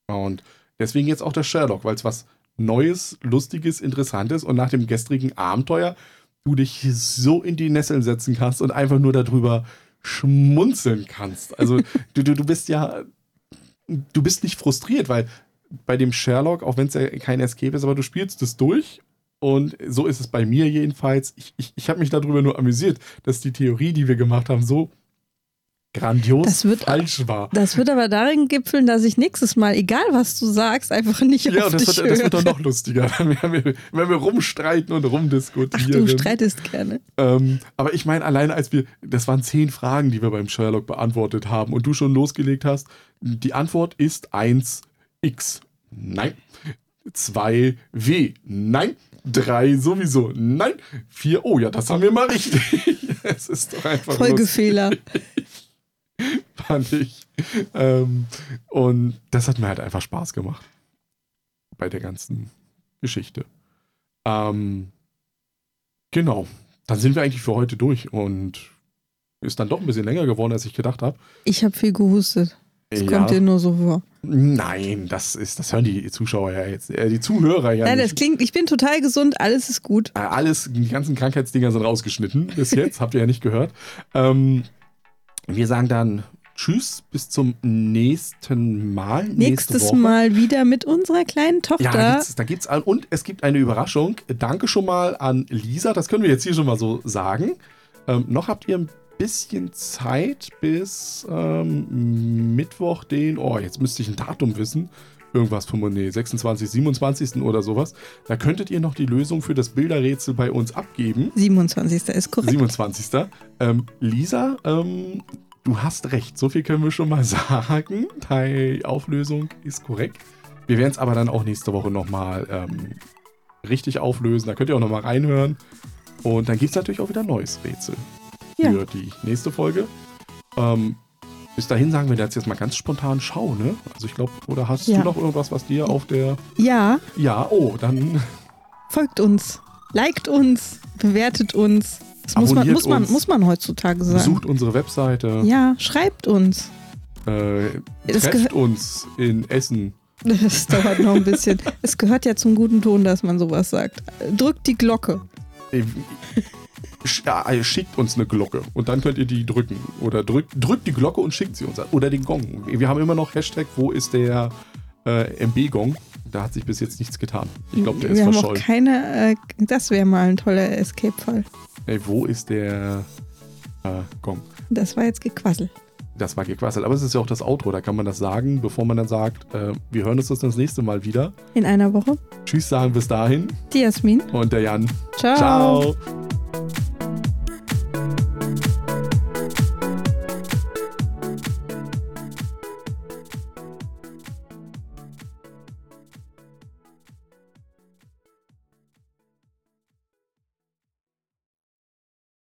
Und deswegen jetzt auch der Sherlock, weil es was Neues, Lustiges, Interessantes und nach dem gestrigen Abenteuer du dich so in die Nesseln setzen kannst und einfach nur darüber schmunzeln kannst. Also [LAUGHS] du, du, du bist ja, du bist nicht frustriert, weil bei dem Sherlock, auch wenn es ja kein Escape ist, aber du spielst es durch und so ist es bei mir jedenfalls. Ich, ich, ich habe mich darüber nur amüsiert, dass die Theorie, die wir gemacht haben, so grandios Das wird- falsch war. Das wird aber darin gipfeln, dass ich nächstes Mal, egal was du sagst, einfach nicht Ja, auf das dich wird, das wird dann noch lustiger, [LAUGHS] wenn wir, wenn wir rumstreiten und Ach, rumdiskutieren. du streitest gerne. ähm, aber ich meine, alleine als wir, das waren zehn Fragen, die wir beim Sherlock beantwortet haben und du schon losgelegt hast, die Antwort ist 1x. Nein. 2w. Nein. 3 sowieso. Nein. 4. Oh ja, das haben wir mal richtig. [LAUGHS] es ist doch einfach lustig. [LAUGHS] Fand ich. Ähm, und das hat mir halt einfach Spaß gemacht. Bei der ganzen Geschichte. Ähm, genau. Dann sind wir eigentlich für heute durch und ist dann doch ein bisschen länger geworden, als ich gedacht habe. Ich habe viel gehustet. Das kommt dir nur so vor. Nein, das ist, das hören die Zuschauer ja jetzt, äh, die Zuhörer ja Ja, das klingt, ich bin total gesund, alles ist gut. Äh, Alles, die ganzen Krankheitsdinger sind rausgeschnitten bis jetzt, [LAUGHS] habt ihr ja nicht gehört. Ähm, wir sagen dann tschüss, bis zum nächsten Mal. Nächstes nächste. Mal wieder mit unserer kleinen Tochter. Ja, da gibt's, da gibt's und es gibt eine Überraschung. Danke schon mal an Lisa, das können wir jetzt hier schon mal so sagen. Ähm, noch habt ihr ein bisschen Zeit bis ähm, Mittwoch, den, oh, jetzt müsste ich ein Datum wissen. Irgendwas vom nee, 26, 27. oder sowas. Da könntet ihr noch die Lösung für das Bilderrätsel bei uns abgeben. 27. ist korrekt. 27. Ähm, Lisa, ähm, du hast recht. So viel können wir schon mal [LAUGHS] sagen. Die Auflösung ist korrekt. Wir werden es aber dann auch nächste Woche nochmal ähm, richtig auflösen. Da könnt ihr auch nochmal reinhören. Und dann gibt es natürlich auch wieder ein neues Rätsel Ja. für die nächste Folge. Ähm, bis dahin sagen wir jetzt jetzt mal ganz spontan Schau, ne? Also ich glaube, oder hast Ja. du noch irgendwas, was dir auf der... Ja, Ja, oh, dann folgt uns, liked uns, bewertet uns. Das muss man, muss, man, muss man heutzutage sagen. besucht unsere Webseite. Ja, schreibt uns. Äh, trefft uns in Essen. Das dauert noch ein bisschen. Es gehört ja zum guten Ton, dass man sowas sagt. Drückt die Glocke. Sch- Schickt uns eine Glocke und dann könnt ihr die drücken. Oder drückt, drückt die Glocke und schickt sie uns. Oder den Gong. Wir haben immer noch Hashtag, wo ist der äh, MB-Gong? Da hat sich bis jetzt nichts getan. Ich glaube, der ist Wir haben auch verschollen. keine. Äh, das wäre mal ein toller Escape-Fall. Ey, wo ist der äh, Gong? Das war jetzt gequasselt. Das war gequasselt. Aber es ist ja auch das Outro, da kann man das sagen, bevor man dann sagt, äh, wir hören uns das das nächste Mal wieder. In einer Woche. Tschüss sagen bis dahin Die Jasmin. und der Jan. Ciao. Ciao.